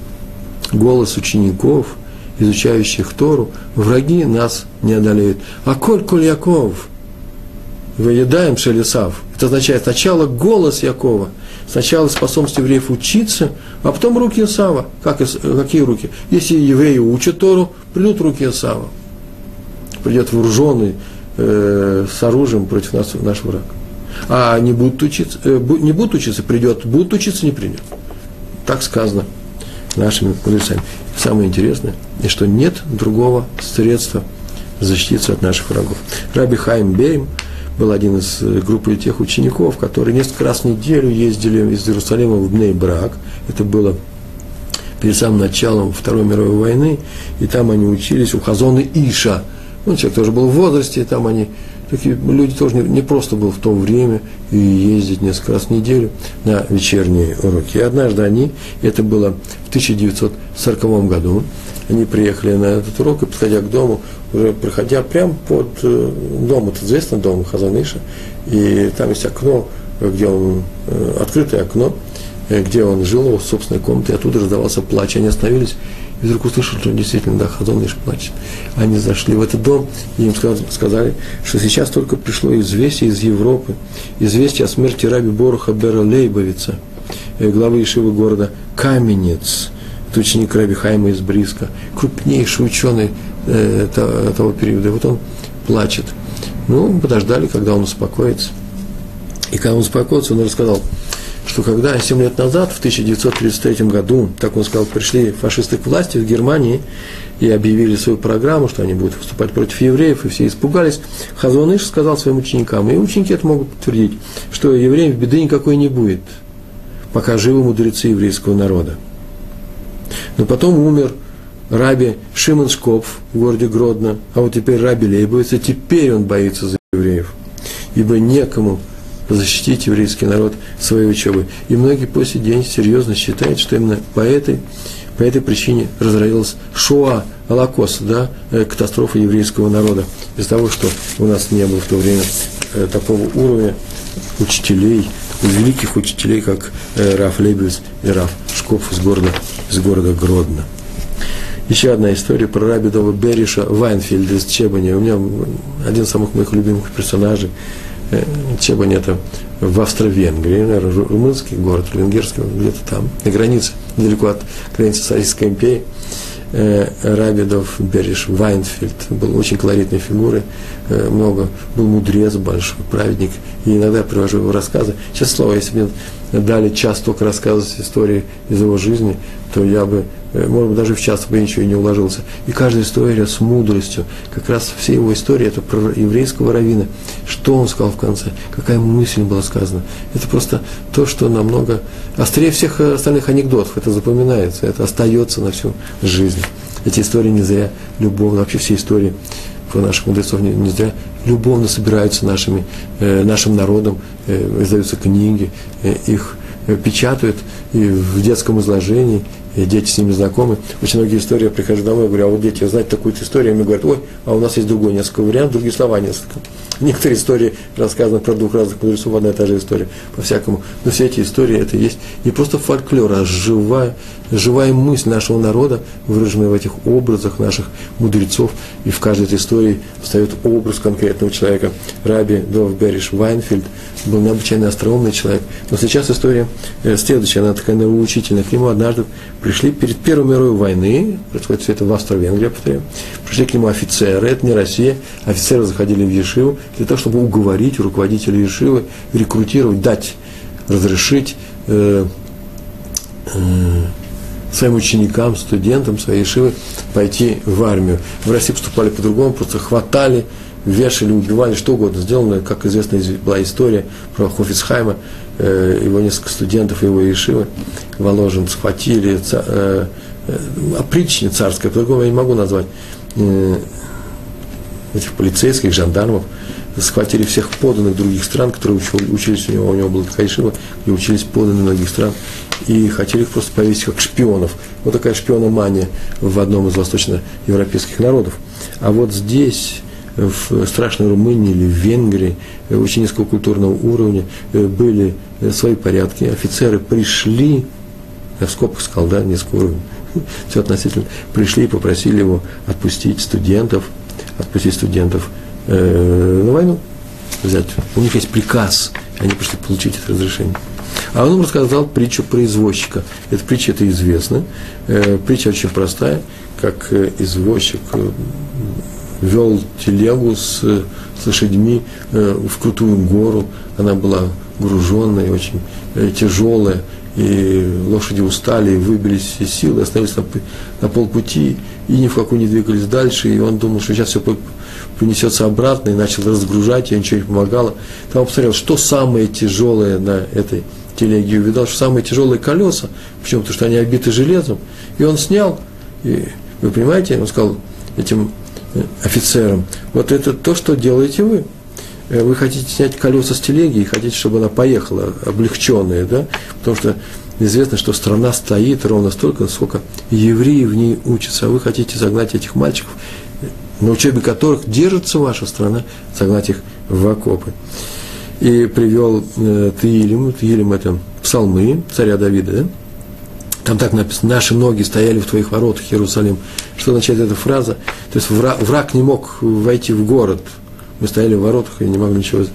[SPEAKER 1] голос учеников – изучающих Тору, враги нас не одолеют. А коль коль Яков, выедаем шелесав, это означает сначала голос Якова, сначала способность евреев учиться, а потом руки Исава. Как, какие руки? Если евреи учат Тору, придут руки Исава. Придет вооруженный э, с оружием против нас наш враг. А не будут учиться, э, не будут учиться, придет, будут учиться, не придет. Так сказано нашими мудрецами. Самое интересное, и что нет другого средства защититься от наших врагов. Раби Хайм Берим был один из э, группы тех учеников, которые несколько раз в неделю ездили из Иерусалима в Бней Брак. Это было перед самым началом Второй мировой войны, и там они учились у Хазона Иша. Ну, человек тоже был в возрасте, и там они такие люди тоже не, не просто было в то время и ездить несколько раз в неделю на вечерние уроки. И однажды они, это было в 1940 году, они приехали на этот урок и, подходя к дому, уже проходя прямо под э, дом, это известный дом Хазаныша, и там есть окно, где он, э, открытое окно, э, где он жил, его собственной комнате, и оттуда раздавался плач. Они остановились и вдруг услышал, что действительно, да, Хазон лишь плачет. Они зашли в этот дом, и им сказали, что сейчас только пришло известие из Европы, известие о смерти раби Боруха Бера Лейбовица, э, главы Ишивы города Каменец, это ученик раби Хайма из Бриска, крупнейший ученый э, того периода. И вот он плачет. Ну, подождали, когда он успокоится. И когда он успокоился, он рассказал, что когда 7 лет назад, в 1933 году, так он сказал, пришли фашисты к власти в Германии и объявили свою программу, что они будут выступать против евреев, и все испугались, Хазоныш сказал своим ученикам, и ученики это могут подтвердить, что евреев беды никакой не будет, пока живы мудрецы еврейского народа. Но потом умер раби Шимон Шкопф в городе Гродно, а вот теперь раби Лейбовец, и теперь он боится за евреев, ибо некому защитить еврейский народ своей учебой. И многие по сей день серьезно считают, что именно по этой, по этой причине разразилась Шоа, Холокост, да, э, катастрофа еврейского народа. Из-за того, что у нас не было в то время э, такого уровня учителей, великих учителей, как э, Раф Лебельс и Раф Шкоп из города, из города Гродно. Еще одна история про Рабидова Бериша Вайнфельда из Чебани. У меня один из самых моих любимых персонажей – Э, Чебань это в Австро-Венгрии, наверное, румынский город, венгерский, где-то там, на границе, недалеко от границы Советской империи. Э, Рабидов, Бериш, Вайнфельд был очень колоритной фигурой, э, много, был мудрец большой, праведник, и иногда я привожу его рассказы. Сейчас слово, если мне дали час только рассказывать истории из его жизни, то я бы, э, может быть, даже в час бы ничего и не уложился. И каждая история с мудростью, как раз все его истории, это про еврейского равина. Что он сказал в конце, какая мысль была сказана. Это просто то, что намного острее всех остальных анекдотов. Это запоминается, это остается на всю жизнь. Эти истории не зря любовно, вообще все истории про наших мудрецов не, не зря любовно собираются нашими, э, нашим народом, э, издаются книги, э, их печатают и в детском изложении, и дети с ними знакомы. Очень многие истории, я прихожу домой, говорю, а вот дети, знаете такую-то историю, и мне говорят, ой, а у нас есть другой несколько вариантов, другие слова несколько. Некоторые истории рассказаны про двух разных мудрецов, одна и та же история, по-всякому. Но все эти истории, это есть не просто фольклор, а живая, живая мысль нашего народа, выраженная в этих образах наших мудрецов. И в каждой этой истории встает образ конкретного человека. Раби Дов Бериш Вайнфельд был необычайно остроумный человек. Но сейчас история э, следующая, она такая нравоучительная. К нему однажды пришли перед Первой мировой войны, происходит все это в Австро-Венгрии, повторяю, пришли к нему офицеры, это не Россия, офицеры заходили в Ешиву для того, чтобы уговорить руководителя Ешивы, рекрутировать, дать, разрешить э, э, своим ученикам, студентам своей Ешивы пойти в армию. В России поступали по-другому, просто хватали, вешали, убивали, что угодно сделано. Как известно, была история про Хофицхайма, э, его несколько студентов его Ешивы, Воложен, схватили, э, э, опричник царская, по-другому я не могу назвать, этих полицейских, жандармов, схватили всех поданных других стран, которые учились у него, у него была такая где учились поданные многих стран, и хотели их просто повесить как шпионов. Вот такая шпиономания в одном из восточноевропейских народов. А вот здесь, в страшной Румынии или в Венгрии, очень низкого культурного уровня, были свои порядки. Офицеры пришли, я в скобках сказал, да, низкого уровня, все относительно, пришли и попросили его отпустить студентов, отпустить студентов э, на войну взять. У них есть приказ, они пришли получить это разрешение. А он им рассказал притчу про извозчика. Эта притча это известно. Э, притча очень простая, как э, извозчик вел телегу с, с лошадьми в крутую гору. Она была груженная, очень э, тяжелая, и лошади устали, и выбились из сил, и остановились на, на полпути, и ни в какую не двигались дальше, и он думал, что сейчас все принесется обратно, и начал разгружать, и ничего не помогало. Там посмотрел, что самое тяжелое на этой телеге, увидал, что самые тяжелые колеса, почему? Потому что они обиты железом, и он снял, и вы понимаете, он сказал этим э, офицерам, вот это то, что делаете вы. Э, вы хотите снять колеса с телеги и хотите, чтобы она поехала, облегченная, да? Потому что известно, что страна стоит ровно столько, сколько евреи в ней учатся, а вы хотите загнать этих мальчиков на учебе которых держится ваша страна, согнать их в окопы. И привел э, Таилим, Таилим это псалмы царя Давида, да? Там так написано, наши ноги стояли в твоих воротах, Иерусалим. Что означает эта фраза? То есть враг, враг не мог войти в город. Мы стояли в воротах и не могли ничего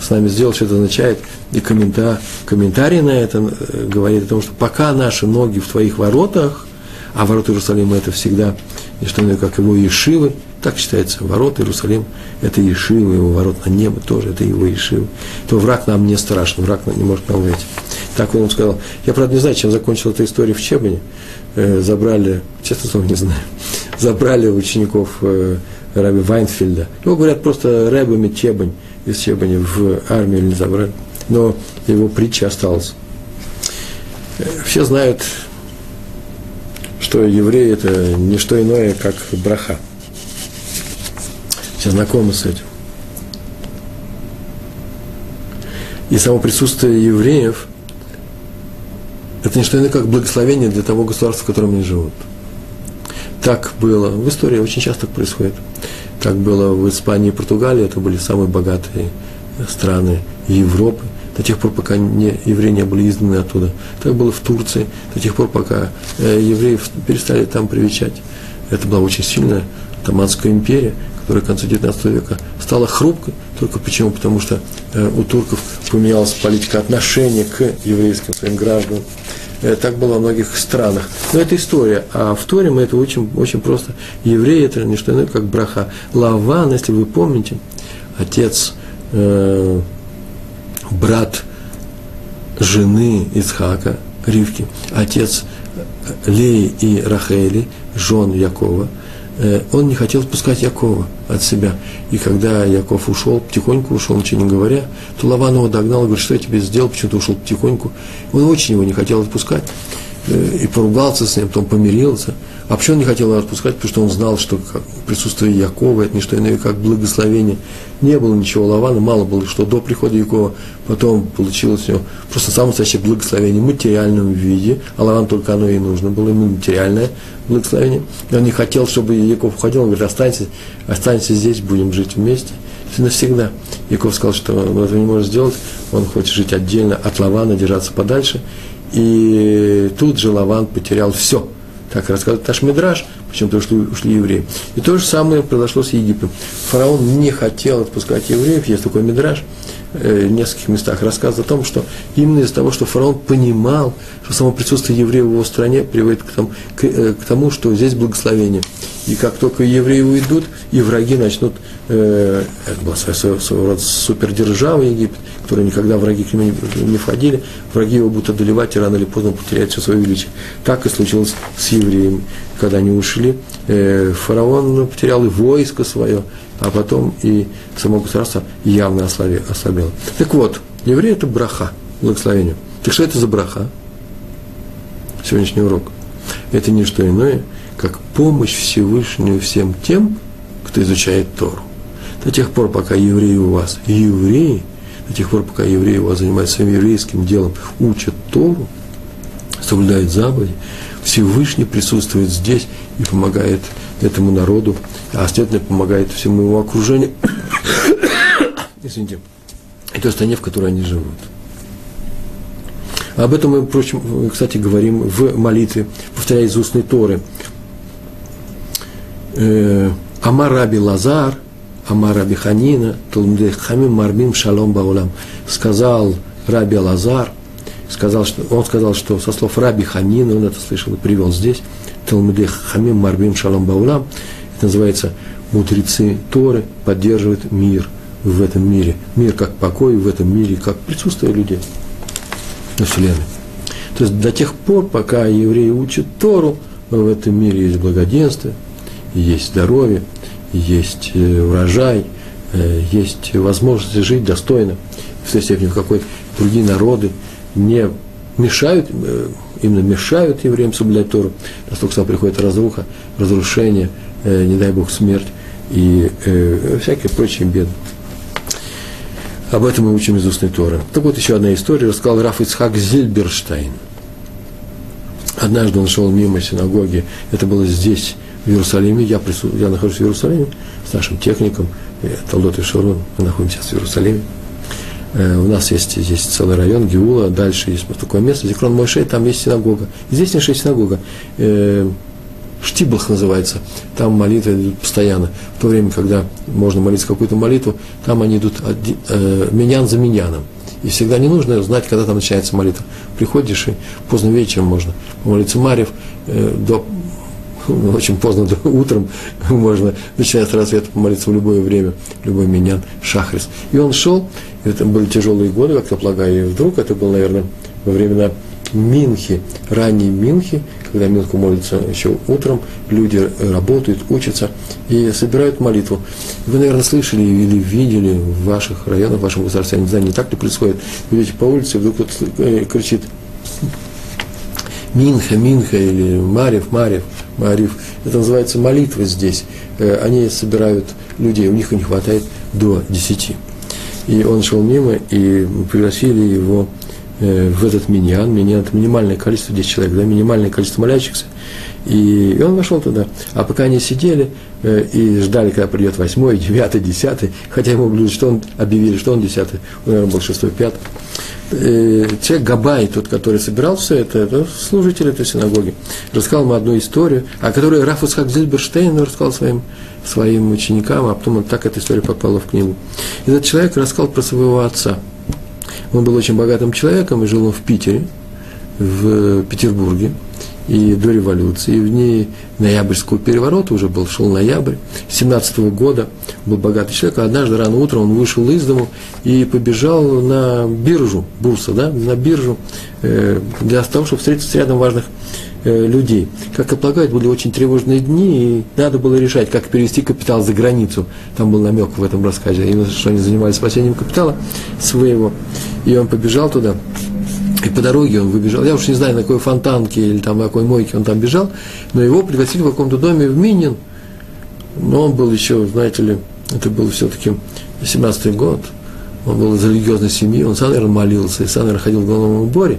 [SPEAKER 1] с нами сделать. Что это означает? И комментарий на это э, говорит о том, что пока наши ноги в твоих воротах, а ворота Иерусалима это всегда не что иное, как его Ешивы, Так считается, ворот Иерусалим – это Ешива, его ворот на небо тоже, это его Ешива. То враг нам не страшен, враг не может нам выйти. Так он сказал. Я, правда, не знаю, чем закончилась эта история в Чебане. Э, забрали, честно слово, не знаю, забрали учеников э, Раби Вайнфельда. Его говорят просто Рэбами Чебань, из Чебани в армию не забрали. Но его притча осталась. Э, все знают, что евреи – это не что иное, как браха – все знакомы с этим. И само присутствие евреев – это не что иное, как благословение для того государства, в котором они живут. Так было в истории, очень часто так происходит. Так было в Испании и Португалии, это были самые богатые страны Европы, до тех пор, пока не, евреи не были изгнаны оттуда. Так было в Турции, до тех пор, пока э, евреев перестали там привечать. Это была очень сильная Таманская империя, которая к концу XIX века стала хрупкой. Только почему? Потому что э, у турков поменялась политика отношения к еврейским своим гражданам. Э, так было во многих странах. Но это история. А в Торе мы это очень, очень просто. Евреи это не что иное, как браха. Лаван, если вы помните, отец, э, брат жены Ицхака, Ривки, отец Леи и Рахели, жен Якова – Э, он не хотел отпускать Якова от себя. И когда Яков ушел, потихоньку ушел, ничего не говоря, то Лаван его догнал говорит, что я тебе сделал, почему ты ушел потихоньку. Он очень его не хотел отпускать. Э, и поругался с ним, потом помирился. А почему он не хотел его отпускать? Потому что он знал, что присутствие Якова – это не что иное, как благословение. Не было ничего Лавана, мало было, что до прихода Якова потом получилось у него просто самое настоящее благословение в материальном виде, а Лаван только оно и нужно было, именно материальное благословение. И он не хотел, чтобы Яков уходил, он говорит, останься, останься здесь, будем жить вместе. Навсегда. Яков сказал, что он этого не может сделать, он хочет жить отдельно от Лавана, держаться подальше. И тут же Лаван потерял все – так рассказывает наш Мидраш, почему-то ушли, ушли евреи. И то же самое произошло с Египтом. Фараон не хотел отпускать евреев, есть такой Мидраш, э, в нескольких местах рассказывает о том, что именно из-за того, что фараон понимал, что само присутствие евреев в его стране приводит к тому, к, э, к тому что здесь благословение. И как только евреи уйдут, и враги начнут, э, это была своего, своего рода супердержава Египет, которые никогда враги к нему не, не входили, враги его будут одолевать, и рано или поздно потеряют все свое величие. Так и случилось с евреями. Когда они ушли, э, фараон потерял и войско свое, а потом и само государство явно ослабело. Так вот, евреи – это браха, благословение. Так что это за браха? Сегодняшний урок. Это не что иное, как помощь Всевышнему всем тем, кто изучает Тору. До тех пор, пока евреи у вас евреи, до тех пор, пока евреи у вас занимаются своим еврейским делом, учат Тору, соблюдают заповеди, Всевышний присутствует здесь и помогает этому народу, а следовательно помогает всему его окружению, извините, и той стране, в которой они живут. Об этом мы, впрочем, кстати, говорим в молитве, повторяя из устной Торы. Э, Амар Раби Лазар – Амар Раби Ханина, Талмудей Хамим Мармим Шалом Баулам, сказал Раби Лазар, сказал, что, он сказал, что со слов Раби Ханина, он это слышал и привел здесь, Талмудей Хамим Мармим Шалом Баулам, это называется мудрецы Торы поддерживают мир в этом мире. Мир как покой в этом мире, как присутствие людей на Вселенной. То есть до тех пор, пока евреи учат Тору, в этом мире есть благоденствие, есть здоровье, есть э, урожай, э, есть возможность жить достойно, в той степени, в какой другие народы не мешают, э, именно мешают евреям соблюдать Тору, настолько сам приходит разруха, разрушение, не дай Бог, смерть и всякие прочие беды. Об этом мы учим из устной Торы. Так вот, еще одна история, рассказал Раф Ицхак Зильберштейн. Однажды он шел мимо синагоги, это было здесь, в Иерусалиме, я, прису... я нахожусь в Иерусалиме с нашим техником, Талдот и Шарон, мы находимся сейчас в Иерусалиме. Э, у нас есть здесь целый район, Геула, дальше есть такое место, Зикрон Мойшей, там есть синагога. Здесь небольшая синагога. Э, Штиблах называется, там молитвы идут постоянно. В то время, когда можно молиться какую-то молитву, там они идут один, э, менян за меняном. И всегда не нужно знать, когда там начинается молитва. Приходишь, и поздно вечером можно помолиться Марьев, э, до очень поздно утром можно, начиная с рассвета, помолиться в любое время, любой минян, шахрис. И он шел, это были тяжелые годы, как-то полагаю, и вдруг это было, наверное, во времена Минхи, ранние Минхи, когда Минху молится еще утром, люди работают, учатся и собирают молитву. Вы, наверное, слышали или видели в ваших районах, в вашем государстве, я не знаю, не так ли происходит, вы идете по улице, вдруг кто-то кричит Минха, Минха или Марев, Марев, Марив. Это называется молитва здесь. Э, они собирают людей, у них не хватает до десяти. И он шел мимо, и пригласили его э, в этот миньян. Миньян – это минимальное количество, 10 человек, да, минимальное количество молящихся. И, он вошел туда. А пока они сидели э, и ждали, когда придет восьмой, девятый, десятый, хотя ему блюдо, что он объявили, что он десятый, он, наверное, был шестой, пятый э, человек Габай, тот, который собирал все это, это служитель этой синагоги, рассказал ему одну историю, о которой Раф Исхак Зильберштейн рассказал своим, своим ученикам, а потом так эта история попала в книгу. Этот человек рассказал про своего отца. Он был очень богатым человеком и жил он в Питере, в Петербурге и до революции, и в дни ноябрьского переворота, уже был, шел ноябрь, 17 -го года, был богатый человек, а однажды рано утром он вышел из дому и побежал на биржу, бурса, да, на биржу, э, для того, чтобы встретиться с рядом важных э, людей. Как и полагают, были очень тревожные дни, и надо было решать, как перевести капитал за границу. Там был намек в этом рассказе, именно что они занимались спасением капитала своего. И он побежал туда, и по дороге он выбежал. Я уж не знаю, на какой фонтанке или там на какой мойке он там бежал, но его пригласили в каком-то доме в Минин. Но он был еще, знаете ли, это был все-таки 17-й год. Он был из религиозной семьи, он сам, наверное, молился, и сам, наверное, ходил в головном уборе.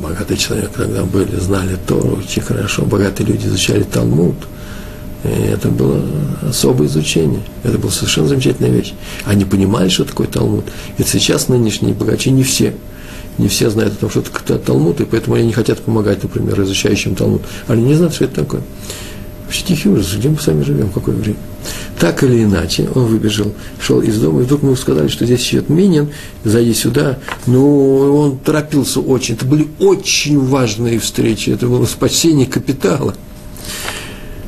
[SPEAKER 1] Богатый человек тогда были, знали Тору очень хорошо, богатые люди изучали Талмуд. И это было особое изучение. Это была совершенно замечательная вещь. Они понимали, что такое Талмуд. И сейчас нынешние богачи не все – не все знают о том, что это Талмуд, и поэтому они не хотят помогать, например, изучающим Талмуд. Они не знают, что это такое. Вообще тихий ужас, где мы сами живем, в какое время. Так или иначе, он выбежал, шел из дома, и вдруг ему сказали, что здесь идет Минин, зайди сюда. Ну, он торопился очень. Это были очень важные встречи, это было спасение капитала.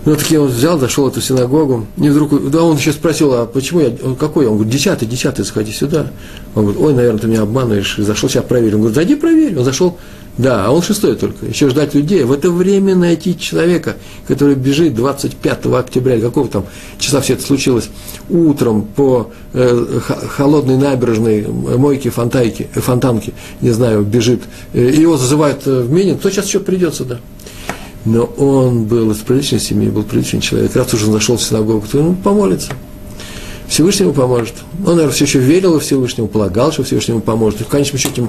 [SPEAKER 1] Ну, так я вот взял, зашел в эту синагогу, и вдруг, да, он еще спросил, а почему я, он какой? Он говорит, десятый, десятый, заходи сюда. Он говорит, ой, наверное, ты меня обманываешь, зашел, сейчас проверим. Он говорит, зайди, проверь. Он зашел, да, а он шестой только, еще ждать людей. В это время найти человека, который бежит 25 октября, или какого там числа все это случилось, утром по э, холодной набережной мойки, фонтайки, э, фонтанки, не знаю, бежит, э, и его зазывают э, в Минин, то сейчас еще придется, да но он был из приличной семьи, был приличный человек. Раз уже он зашел в синагогу, то он помолится. Всевышнему поможет. Он, наверное, все еще верил в Всевышнему, полагал, что Всевышнему поможет. И в конечном счете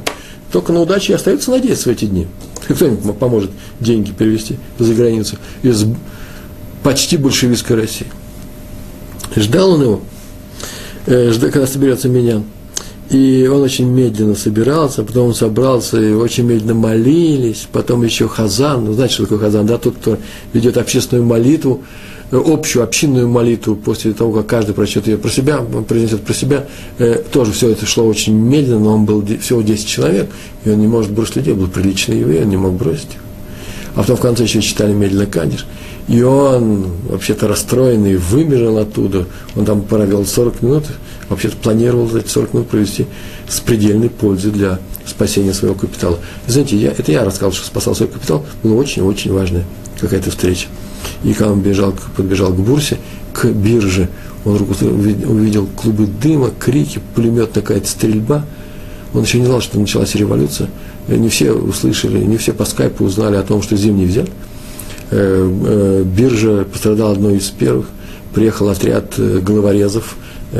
[SPEAKER 1] только на удачу и остается надеяться в эти дни. Кто-нибудь поможет деньги перевести за границу из почти большевистской России. Ждал он его, э, когда соберется меня. И он очень медленно собирался, потом он собрался, и очень медленно молились, потом еще хазан, ну, знаете, что такое хазан, да, тот, кто ведет общественную молитву, э, общую общинную молитву после того, как каждый прочтет ее про себя, произнесет про себя, э, тоже все это шло очень медленно, но он был всего 10 человек, и он не может бросить людей, был приличный еврей, он не мог бросить их. А потом в конце еще читали медленно Кадиш. И он, вообще-то расстроенный, выбежал оттуда. Он там провел 40 минут, вообще-то планировал эти 40 минут провести с предельной пользой для спасения своего капитала. Знаете, я, это я рассказал, что спасал свой капитал, была очень-очень важная какая-то встреча. И когда он бежал, подбежал к бурсе, к бирже, он увидел клубы дыма, крики, пулеметная какая-то стрельба. Он еще не знал, что началась революция. Не все услышали, не все по скайпу узнали о том, что Зимний взят. Э, э, биржа пострадала одной из первых. Приехал отряд э, головорезов,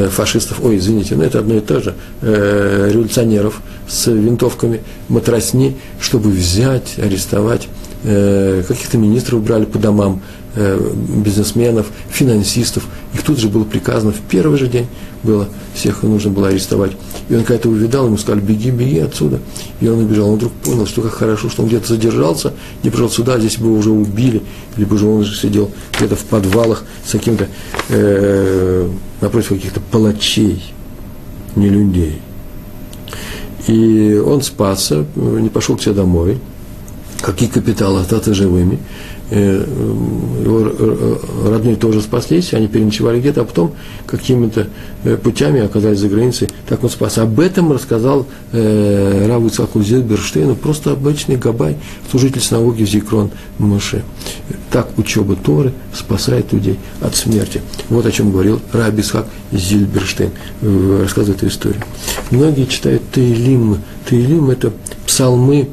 [SPEAKER 1] фашистов, ой, извините, но это одно и то же, революционеров с винтовками, матросни, чтобы взять, арестовать каких-то министров брали по домам, бизнесменов, финансистов. Их тут же было приказано, в первый же день было, всех нужно было арестовать. И он когда-то увидал, ему сказали, беги, беги отсюда. И он убежал. Он вдруг понял, что как хорошо, что он где-то задержался, не пришел сюда, здесь бы его уже убили, либо же он уже сидел где-то в подвалах с каким-то, э, напротив каких-то палачей, не людей. И он спасся, не пошел к себе домой, какие капиталы остаться живыми. Э, его родные тоже спаслись, они переночевали где-то, а потом какими-то путями оказались за границей, так он спас. Об этом рассказал э, Раву Ицаку Зельберштейну, просто обычный габай, служитель синагоги Зикрон Мыше. Так учеба Торы спасает людей от смерти. Вот о чем говорил Раби Исхак Зильберштейн, рассказывая эту историю. Многие читают Таилим. Таилим – это псалмы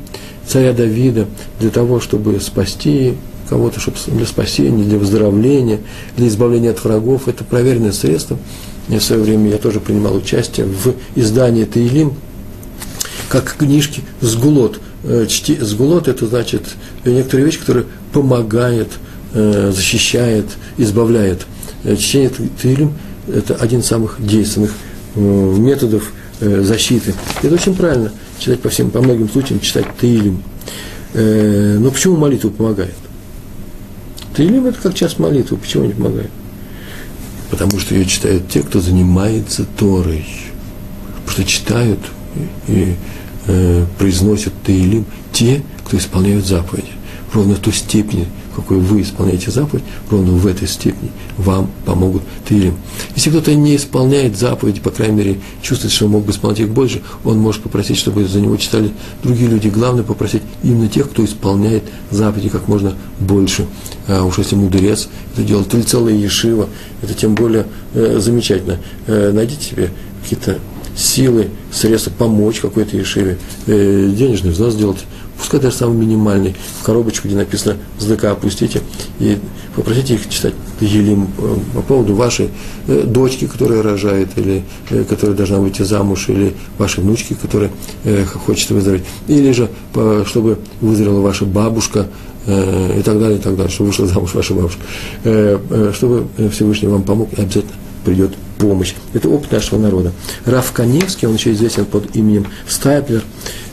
[SPEAKER 1] царя Давида для того, чтобы спасти кого-то, чтобы для спасения, для выздоровления, для избавления от врагов. Это проверенное средство. Я в свое время я тоже принимал участие в издании Таилим, как книжки сгулот. Э, чти, сгулот – это значит некоторые вещи, которые помогают, э, защищает, избавляет. Э, чтение Таилим – это один из самых действенных методов защиты. Это очень правильно – читать по всем, по многим случаям, читать Таилим. Э, но почему молитва помогает? Таилим – это как час молитвы, почему не помогает? Потому что ее читают те, кто занимается Торой. Потому что читают и э, произносят Таилим те, кто исполняют заповеди. Ровно в той степени, какой вы исполняете заповедь, ровно в этой степени вам помогут Таилим. Если кто-то не исполняет заповеди, по крайней мере, чувствует, что мог бы исполнять их больше, он может попросить, чтобы за него читали другие люди. Главное попросить именно тех, кто исполняет заповеди как можно больше. А уж если мудрец это делает, или целая ешива, это тем более э, замечательно. Э, найдите себе какие-то силы, средства помочь какой-то ешиве, э, денежный взнос сделать пускай даже самый минимальный, в коробочку, где написано «ЗДК» опустите, и попросите их читать Елим э, по поводу вашей э, дочки, которая рожает, или э, которая должна выйти замуж, или вашей внучки, которая хочет выздороветь, или же чтобы выздоровела ваша бабушка, и так далее, и так далее, чтобы вышла замуж ваша бабушка, чтобы Всевышний вам помог, и обязательно придет помощь. Это опыт нашего народа. Раф Каневский, он еще известен под именем Стайплер,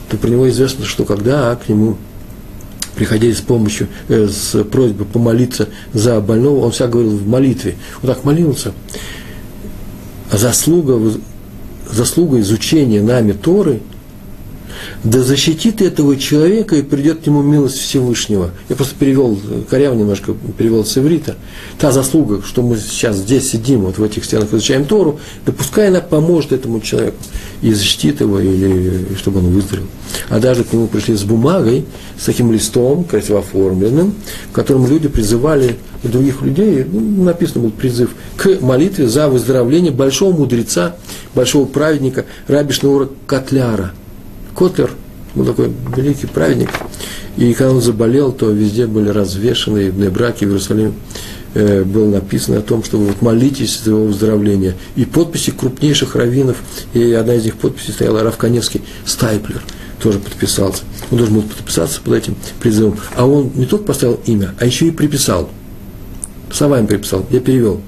[SPEAKER 1] то про него известно, что когда к нему приходили с помощью, э, с просьбой помолиться за больного, он всегда говорил в молитве. Вот так молился. Заслуга, заслуга изучения нами Торы – да защитит этого человека и придет к нему милость Всевышнего. Я просто перевел, коряво немножко перевел с иврита. Та заслуга, что мы сейчас здесь сидим, вот в этих стенах изучаем Тору, да пускай она поможет этому человеку и защитит его, или чтобы он выздоровел. А даже к нему пришли с бумагой, с таким листом, красиво оформленным, в котором люди призывали других людей, ну, написано был призыв к молитве за выздоровление большого мудреца, большого праведника Раби Шнаура Котляра – Котлер был такой великий праведник, и когда он заболел, то везде были развешаны, в Небраке, в Иерусалиме, э, было написано о том, что вот молитесь за его выздоровление. И подписи крупнейших раввинов, и одна из них подписей стояла Раф Каневский, Стайплер, тоже подписался. Он должен был подписаться под этим призывом. А он не только поставил имя, а еще и приписал. Словами приписал, я перевел.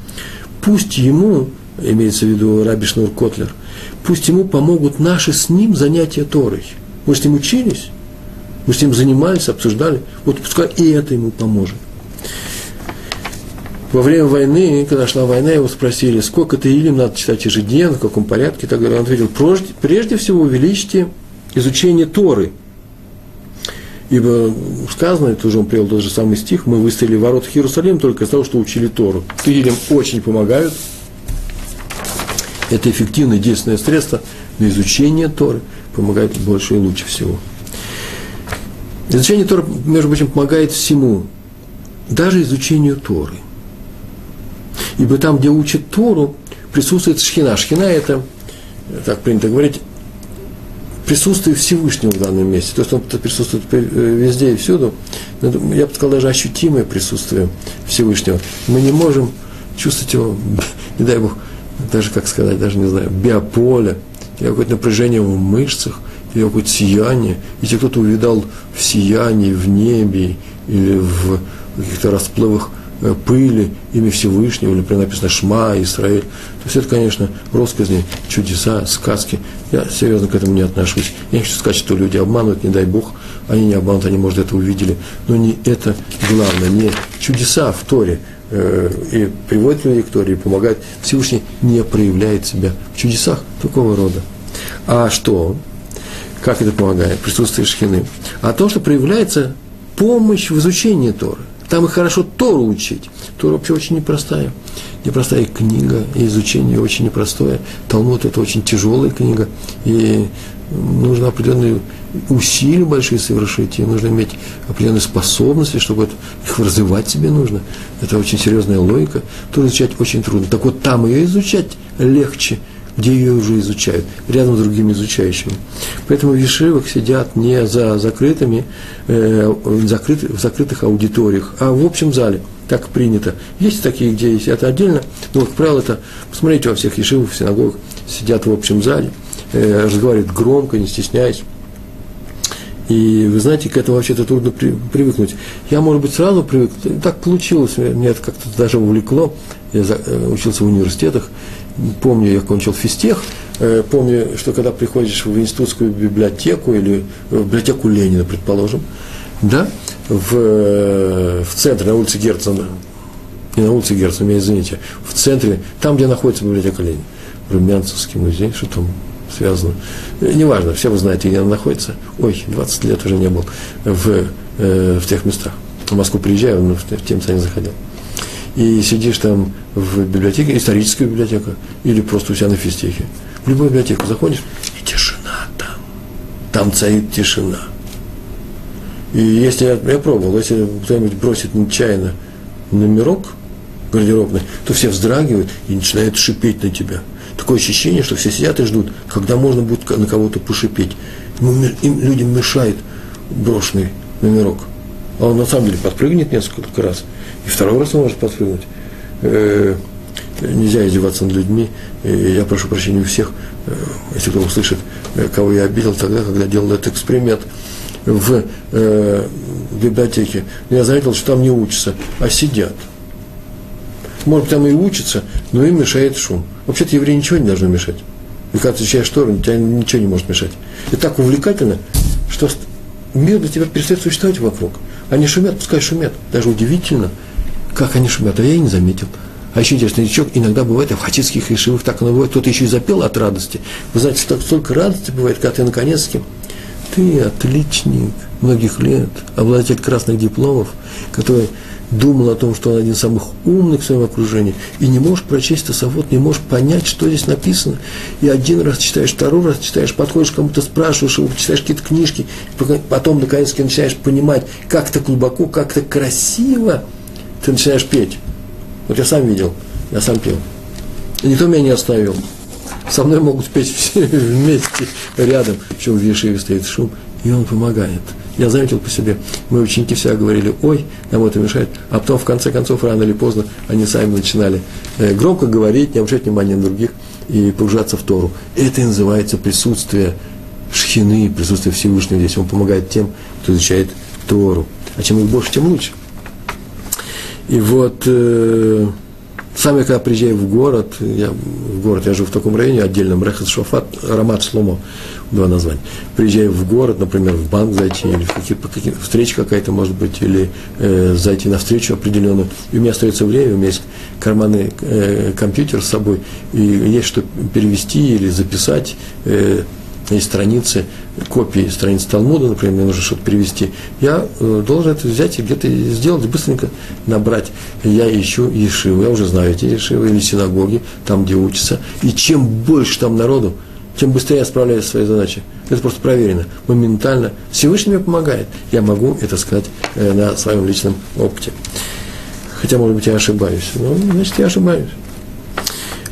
[SPEAKER 1] Пусть ему, имеется в виду Раби Шнур Котлер – пусть ему помогут наши с ним занятия Торой. Мы с ним учились, мы с ним занимались, обсуждали. Вот пускай и это ему поможет. Во время войны, когда шла война, его спросили, сколько ты илим надо читать ежедневно, в каком порядке. Так он ответил, прежде, всего увеличьте изучение Торы. Ибо сказано, это уже он привел тот же самый стих, мы ворот в Иерусалим только из того, что учили Тору. Илим очень помогают, это эффективное действенное средство для изучения Торы, помогает больше и лучше всего. Изучение Торы, между прочим, помогает всему, даже изучению Торы. Ибо там, где учат Тору, присутствует шхина. Шхина – это, так принято говорить, присутствие Всевышнего в данном месте. То есть он присутствует везде и всюду. Я бы сказал, даже ощутимое присутствие Всевышнего. Мы не можем чувствовать его, не дай Бог, даже, как сказать, даже не знаю, биополе, или какое-то напряжение в мышцах, или какое-то сияние. Если кто-то увидал в сиянии, в небе, или в каких-то расплывах э, пыли имя Всевышнего, или написано Шма, Израиль, то есть это, конечно, россказни, чудеса, сказки. Я серьезно к этому не отношусь. Я не хочу сказать, что люди обманывают, не дай Бог, они не обманут, они, может, это увидели. Но не это главное, не чудеса в Торе, и приводит людей к Торе, и помогает, Всевышний не проявляет себя в чудесах такого рода. А что? Как это помогает? Присутствие шхины. А то, что проявляется помощь в изучении Торы. Там и хорошо Тору учить. Тора вообще очень непростая. Непростая книга, и изучение очень непростое. Талмуд – это очень тяжелая книга, и нужно определенные усилия большие совершить, и нужно иметь определенные способности, чтобы это, их развивать себе нужно. Это очень серьезная логика. Тоже изучать очень трудно. Так вот, там ее изучать легче – где ее уже изучают, рядом с другими изучающими. Поэтому в Ешивах сидят не за закрытыми, э, закрыт, в закрытых аудиториях, а в общем зале. Так принято. Есть такие, где есть это отдельно, но, как правило, это, посмотрите, во всех Ешивах, в синагогах сидят в общем зале, э, разговаривают громко, не стесняясь. И вы знаете, к этому вообще-то трудно при, привыкнуть. Я, может быть, сразу привык, так получилось, меня это как-то даже увлекло. Я за, э, учился в университетах, помню, я кончил физтех, э, помню, что когда приходишь в институтскую библиотеку или в библиотеку Ленина, предположим, да, в, в центре, на улице Герцена, не на улице Герцена, меня извините, в центре, там, где находится библиотека Ленина, Румянцевский музей, что там связано. Э, неважно, все вы знаете, где она находится. Ой, 20 лет уже не был в, в тех местах. В Москву приезжаю, но в, в Темца не заходил и сидишь там в библиотеке, историческая библиотека, или просто у себя на физтехе. В любую библиотеку заходишь, и тишина там. Там царит тишина. И если я, я пробовал, если кто-нибудь бросит нечаянно номерок гардеробный, то все вздрагивают и начинают шипеть на тебя. Такое ощущение, что все сидят и ждут, когда можно будет на кого-то пошипеть. Им, людям мешает брошенный номерок. А он на самом деле подпрыгнет несколько раз – и второй раз он может подпрыгнуть. Э, нельзя издеваться над людьми. И я прошу прощения у всех, э, если кто услышит, э, кого я обидел тогда, когда делал этот эксперимент в э, библиотеке. Я заметил, что там не учатся, а сидят. Может там и учатся, но им мешает шум. Вообще-то евреи ничего не должно мешать. И когда ты изучаешь Тору, тебя ничего не может мешать. И так увлекательно, что мир для тебя перестает существовать вокруг. Они шумят, пускай шумят. Даже удивительно – как они шумят, а я и не заметил. А еще интересно, новичок иногда бывает, и в хатитских решивых так оно бывает, кто-то еще и запел от радости. Вы знаете, что столько радости бывает, когда ты наконец-таки, ты отличник многих лет, обладатель красных дипломов, который думал о том, что он один из самых умных в своем окружении, и не можешь прочесть Тософот, не можешь понять, что здесь написано. И один раз читаешь, второй раз читаешь, подходишь к кому-то, спрашиваешь его, читаешь какие-то книжки, потом, наконец-таки, начинаешь понимать, как это глубоко, как это красиво – ты начинаешь петь. Вот я сам видел, я сам пел. И никто меня не оставил. Со мной могут петь все вместе, рядом. Причем в Ешиве стоит шум, и он помогает. Я заметил по себе, мы ученики всегда говорили, ой, нам это мешает, а потом в конце концов, рано или поздно, они сами начинали э, громко говорить, не обращать внимания на других и погружаться в Тору. Это и называется присутствие шхины, присутствие Всевышнего здесь. Он помогает тем, кто изучает Тору. А чем их больше, тем лучше. И вот э, сам я когда приезжаю в город, я в город, я живу в таком районе отдельном, Рехас Шофат, Рамат Шломо, два названия. Приезжаю в город, например, в банк зайти, или в какие-то какие встреча какая-то может быть, или э, зайти на встречу определенную. И у меня остается время, у меня есть карманный э, компьютер с собой, и есть что перевести или записать. Э, есть страницы, копии страниц Талмуда, например, мне нужно что-то перевести, я э, должен это взять и где-то сделать, быстренько набрать. Я ищу ешивы, я уже знаю эти ешивы или синагоги, там, где учатся. И чем больше там народу, тем быстрее я справляюсь со своей задачей. Это просто проверено. Моментально. Всевышний мне помогает. Я могу это сказать э, на своем личном опыте. Хотя, может быть, я ошибаюсь. Но, значит, я ошибаюсь.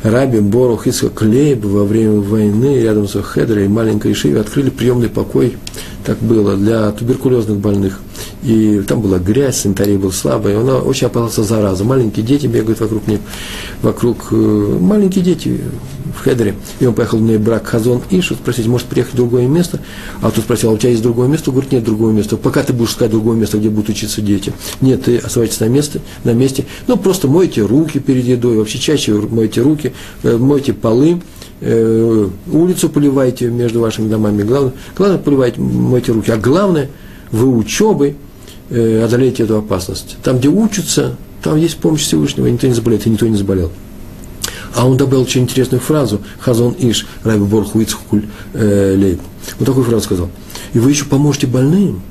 [SPEAKER 1] Раби Борух Ицхак Лейб во время войны рядом с Хедрой и маленькой Ишиве открыли приемный покой, так было, для туберкулезных больных. И там была грязь, санитария была слабая, и он очень опасался заразы. Маленькие дети бегают вокруг них, вокруг, э, маленькие дети в Хедере. И он поехал на брак Хазон Ишу спросить, может приехать в другое место? А тот спросил, а у тебя есть другое место? Говорит, нет другого места. Пока ты будешь искать другое место, где будут учиться дети. Нет, ты оставайтесь на месте, на месте. Ну, просто мойте руки перед едой, вообще чаще мойте руки, э, мойте полы, э, улицу поливайте между вашими домами. Главное, главное поливайте, мойте руки. А главное, вы учебой э, одолеете эту опасность. Там, где учатся, там есть помощь Всевышнего, никто не заболеет, и никто не заболел. А он добавил очень интересную фразу, Хазон Иш, Раби Борху Ицхукуль э, Лейб. Вот такую фразу сказал. И вы еще поможете больным,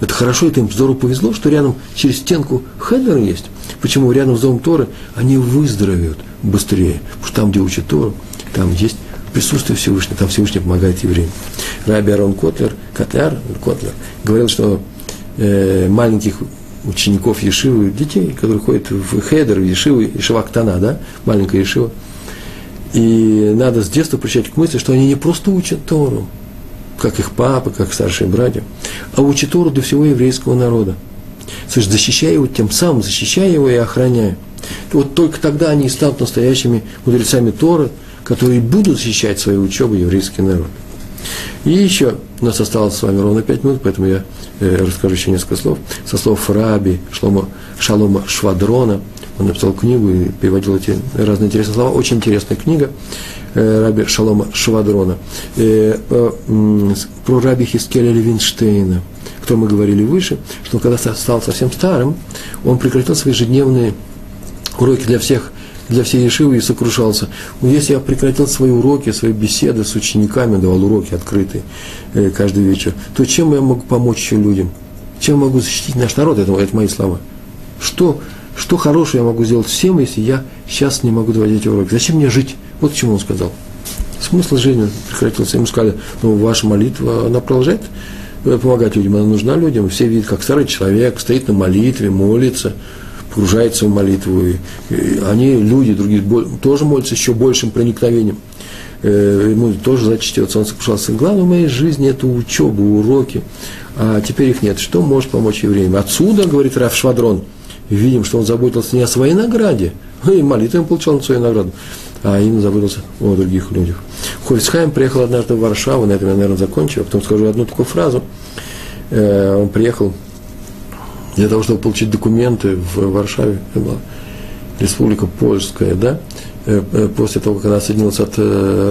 [SPEAKER 1] Это хорошо, это им здорово повезло, что рядом через стенку хедер есть. Почему рядом с домом Торы они выздоровеют быстрее? Потому что там, где учат Тору, там есть присутствие Всевышнего, там Всевышний помогает евреям. Раби Арон Котлер, Котляр, Котлер, говорил, что э, маленьких учеников Ешивы, детей, которые ходят в Хедер, в Ешивы, ישיבה קטנה, да, маленькая Ешива, и надо с детства приучать к мысли, что они не просто учат Тору, как их папа, как старшие братья, а учат Тору для всего еврейского народа. Слышь, защищая его, тем самым защищая его и охраняя. Вот только тогда они станут настоящими мудрецами Торы, которые будут защищать свою учебу еврейский народ. И еще у нас осталось с вами ровно пять минут, поэтому я э, расскажу еще несколько слов. Со слов Раби Шлома, Шалома Швадрона – он написал книгу и переводил эти разные интересные слова. Очень интересная книга э, Раби Шалома Швадрона. Э, про Раби Хискеля Левинштейна, о котором мы говорили выше, что когда стал совсем старым, он прекратил свои ежедневные уроки для всех для всей Ешивы и сокрушался. Если я прекратил свои уроки, свои беседы с учениками, давал уроки открытые э, каждый вечер, то чем я могу помочь еще людям? Чем могу защитить наш народ? Это, это мои слова. Что, что хорошее я могу сделать всем, если я сейчас не могу доводить эти уроки? Зачем мне жить? Вот к чему он сказал. Смысл жизни прекратился. Ему сказали, ну, ваша молитва, она продолжает э, помогать людям, она нужна людям. Все видят, как старый человек стоит на молитве, молится, погружается в молитву. И, и они, люди, другие, тоже молятся еще большим проникновением. Э, ему тоже зачтется, он сокрушался. Главное в моей жизни – это учеба, уроки. А теперь их нет. Что может помочь евреям? Отсюда, говорит Раф Швадрон – видим, что он заботился не о своей награде, и молитву он получал свою награду, а именно заботился о других людях. Хольцхайм приехал однажды в Варшаву, на этом я, наверное, закончу, а потом скажу одну такую фразу. Э, он приехал для того, чтобы получить документы в Варшаве, это была республика польская, да, э, э, после того, как она отсоединилась от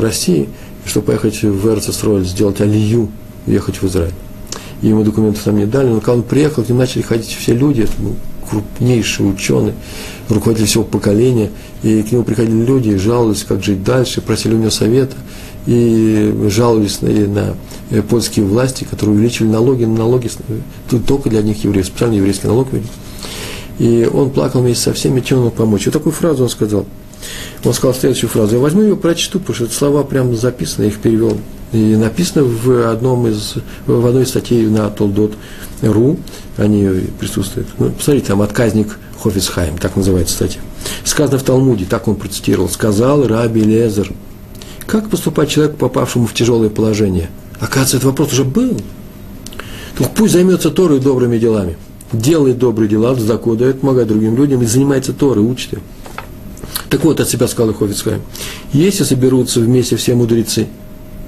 [SPEAKER 1] России, чтобы поехать в Эрцестроль, сделать алию, ехать в Израиль. И ему документы там не дали, но когда он приехал, к ним начали ходить все люди, это был крупнейший ученый, руководитель всего поколения, и к нему приходили люди и жаловались, как жить дальше, просили у него совета, и жаловались на, на э, польские власти, которые увеличивали налоги, на налоги, тут только для них евреев, специально еврейский налог ввели. И он плакал вместе со всеми, чем он мог помочь. Вот такую фразу он сказал. Он сказал следующую фразу. Я возьму ее, прочту, потому что это слова прямо записаны, я их перевел. И написано в, одном из, в одной из статей на Толдот.ру, они присутствуют. Ну, посмотрите, там отказник Хофицхайм, так называется статья. Сказано в Талмуде, так он процитировал, сказал Раби Лезер. Как поступать человеку, попавшему в тяжелое положение? Оказывается, этот вопрос уже был. Так пусть займется Торой добрыми делами. Делает добрые дела, заку дает, помогает другим людям и занимается Торой, учит их. Так вот, от себя сказал Хофицхайм. Если соберутся вместе все мудрецы,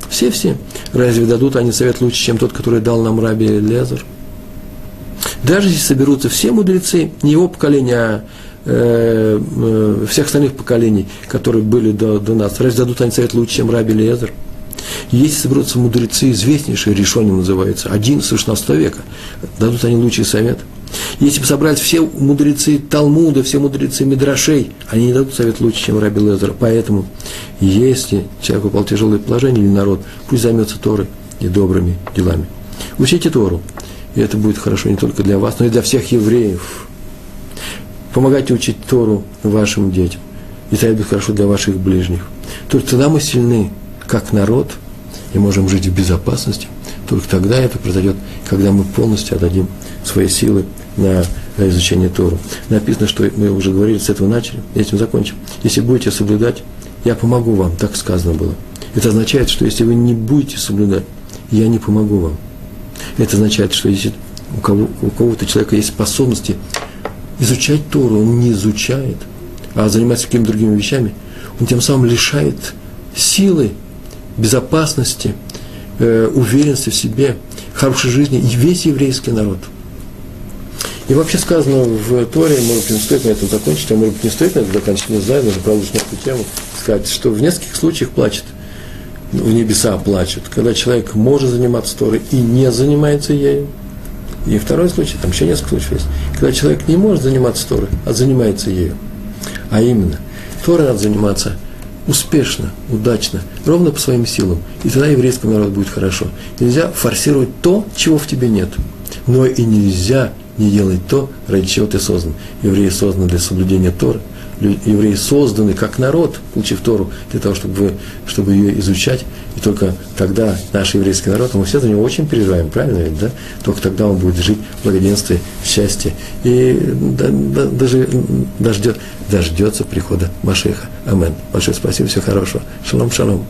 [SPEAKER 1] все-все, разве дадут они совет лучше, чем тот, который дал нам Раби Лезер? Даже если соберутся все мудрецы, не его поколения, а э, э, всех остальных поколений, которые были до, до нас, разве дадут они совет лучше, чем Раби Лезер? Если соберутся мудрецы, известнейшие, решением называется, 11-16 века, дадут они лучший совет. Если бы собрать все мудрецы Талмуда, все мудрецы Мидрашей, они не дадут совет лучше, чем Раби Лезер. Поэтому, если человек упал в тяжелое положение или народ, пусть займется Торой и добрыми делами. Учите Тору, и это будет хорошо не только для вас, но и для всех евреев. Помогайте учить Тору вашим детям. И это будет хорошо для ваших ближних. Только тогда мы сильны, как народ, и можем жить в безопасности. Только тогда это произойдет, когда мы полностью отдадим свои силы на изучение Тору. Написано, что мы уже говорили, с этого начали, этим закончим. Если будете соблюдать, я помогу вам, так сказано было. Это означает, что если вы не будете соблюдать, я не помогу вам. Это означает, что если у, кого, у кого-то человека есть способности изучать Тору, он не изучает, а занимается какими-то другими вещами, он тем самым лишает силы, безопасности, э, уверенности в себе, хорошей жизни и весь еврейский народ. И вообще сказано в Торе, может быть, не стоит на этом закончить, а может быть, не стоит на этом заканчивать, не знаю, нужно продолжить эту тему, сказать, что в нескольких случаях плачет в небеса плачут, когда человек может заниматься Торой и не занимается ею. И второй случай, там еще несколько случаев есть, когда человек не может заниматься Торой, а занимается ею. А именно, Торой надо заниматься успешно, удачно, ровно по своим силам. И тогда еврейскому народу будет хорошо. Нельзя форсировать то, чего в тебе нет. Но и нельзя не делать то, ради чего ты создан. Евреи созданы для соблюдения Торы. Евреи созданы как народ, получив Тору, для того, чтобы, чтобы ее изучать. И только тогда наш еврейский народ, мы все за него очень переживаем, правильно ведь, да? Только тогда он будет жить в благоденствии, в счастье. И да, да, даже дождет, дождется прихода Машеха. Амен. Большое спасибо, всего хорошего. Шалом, шалом.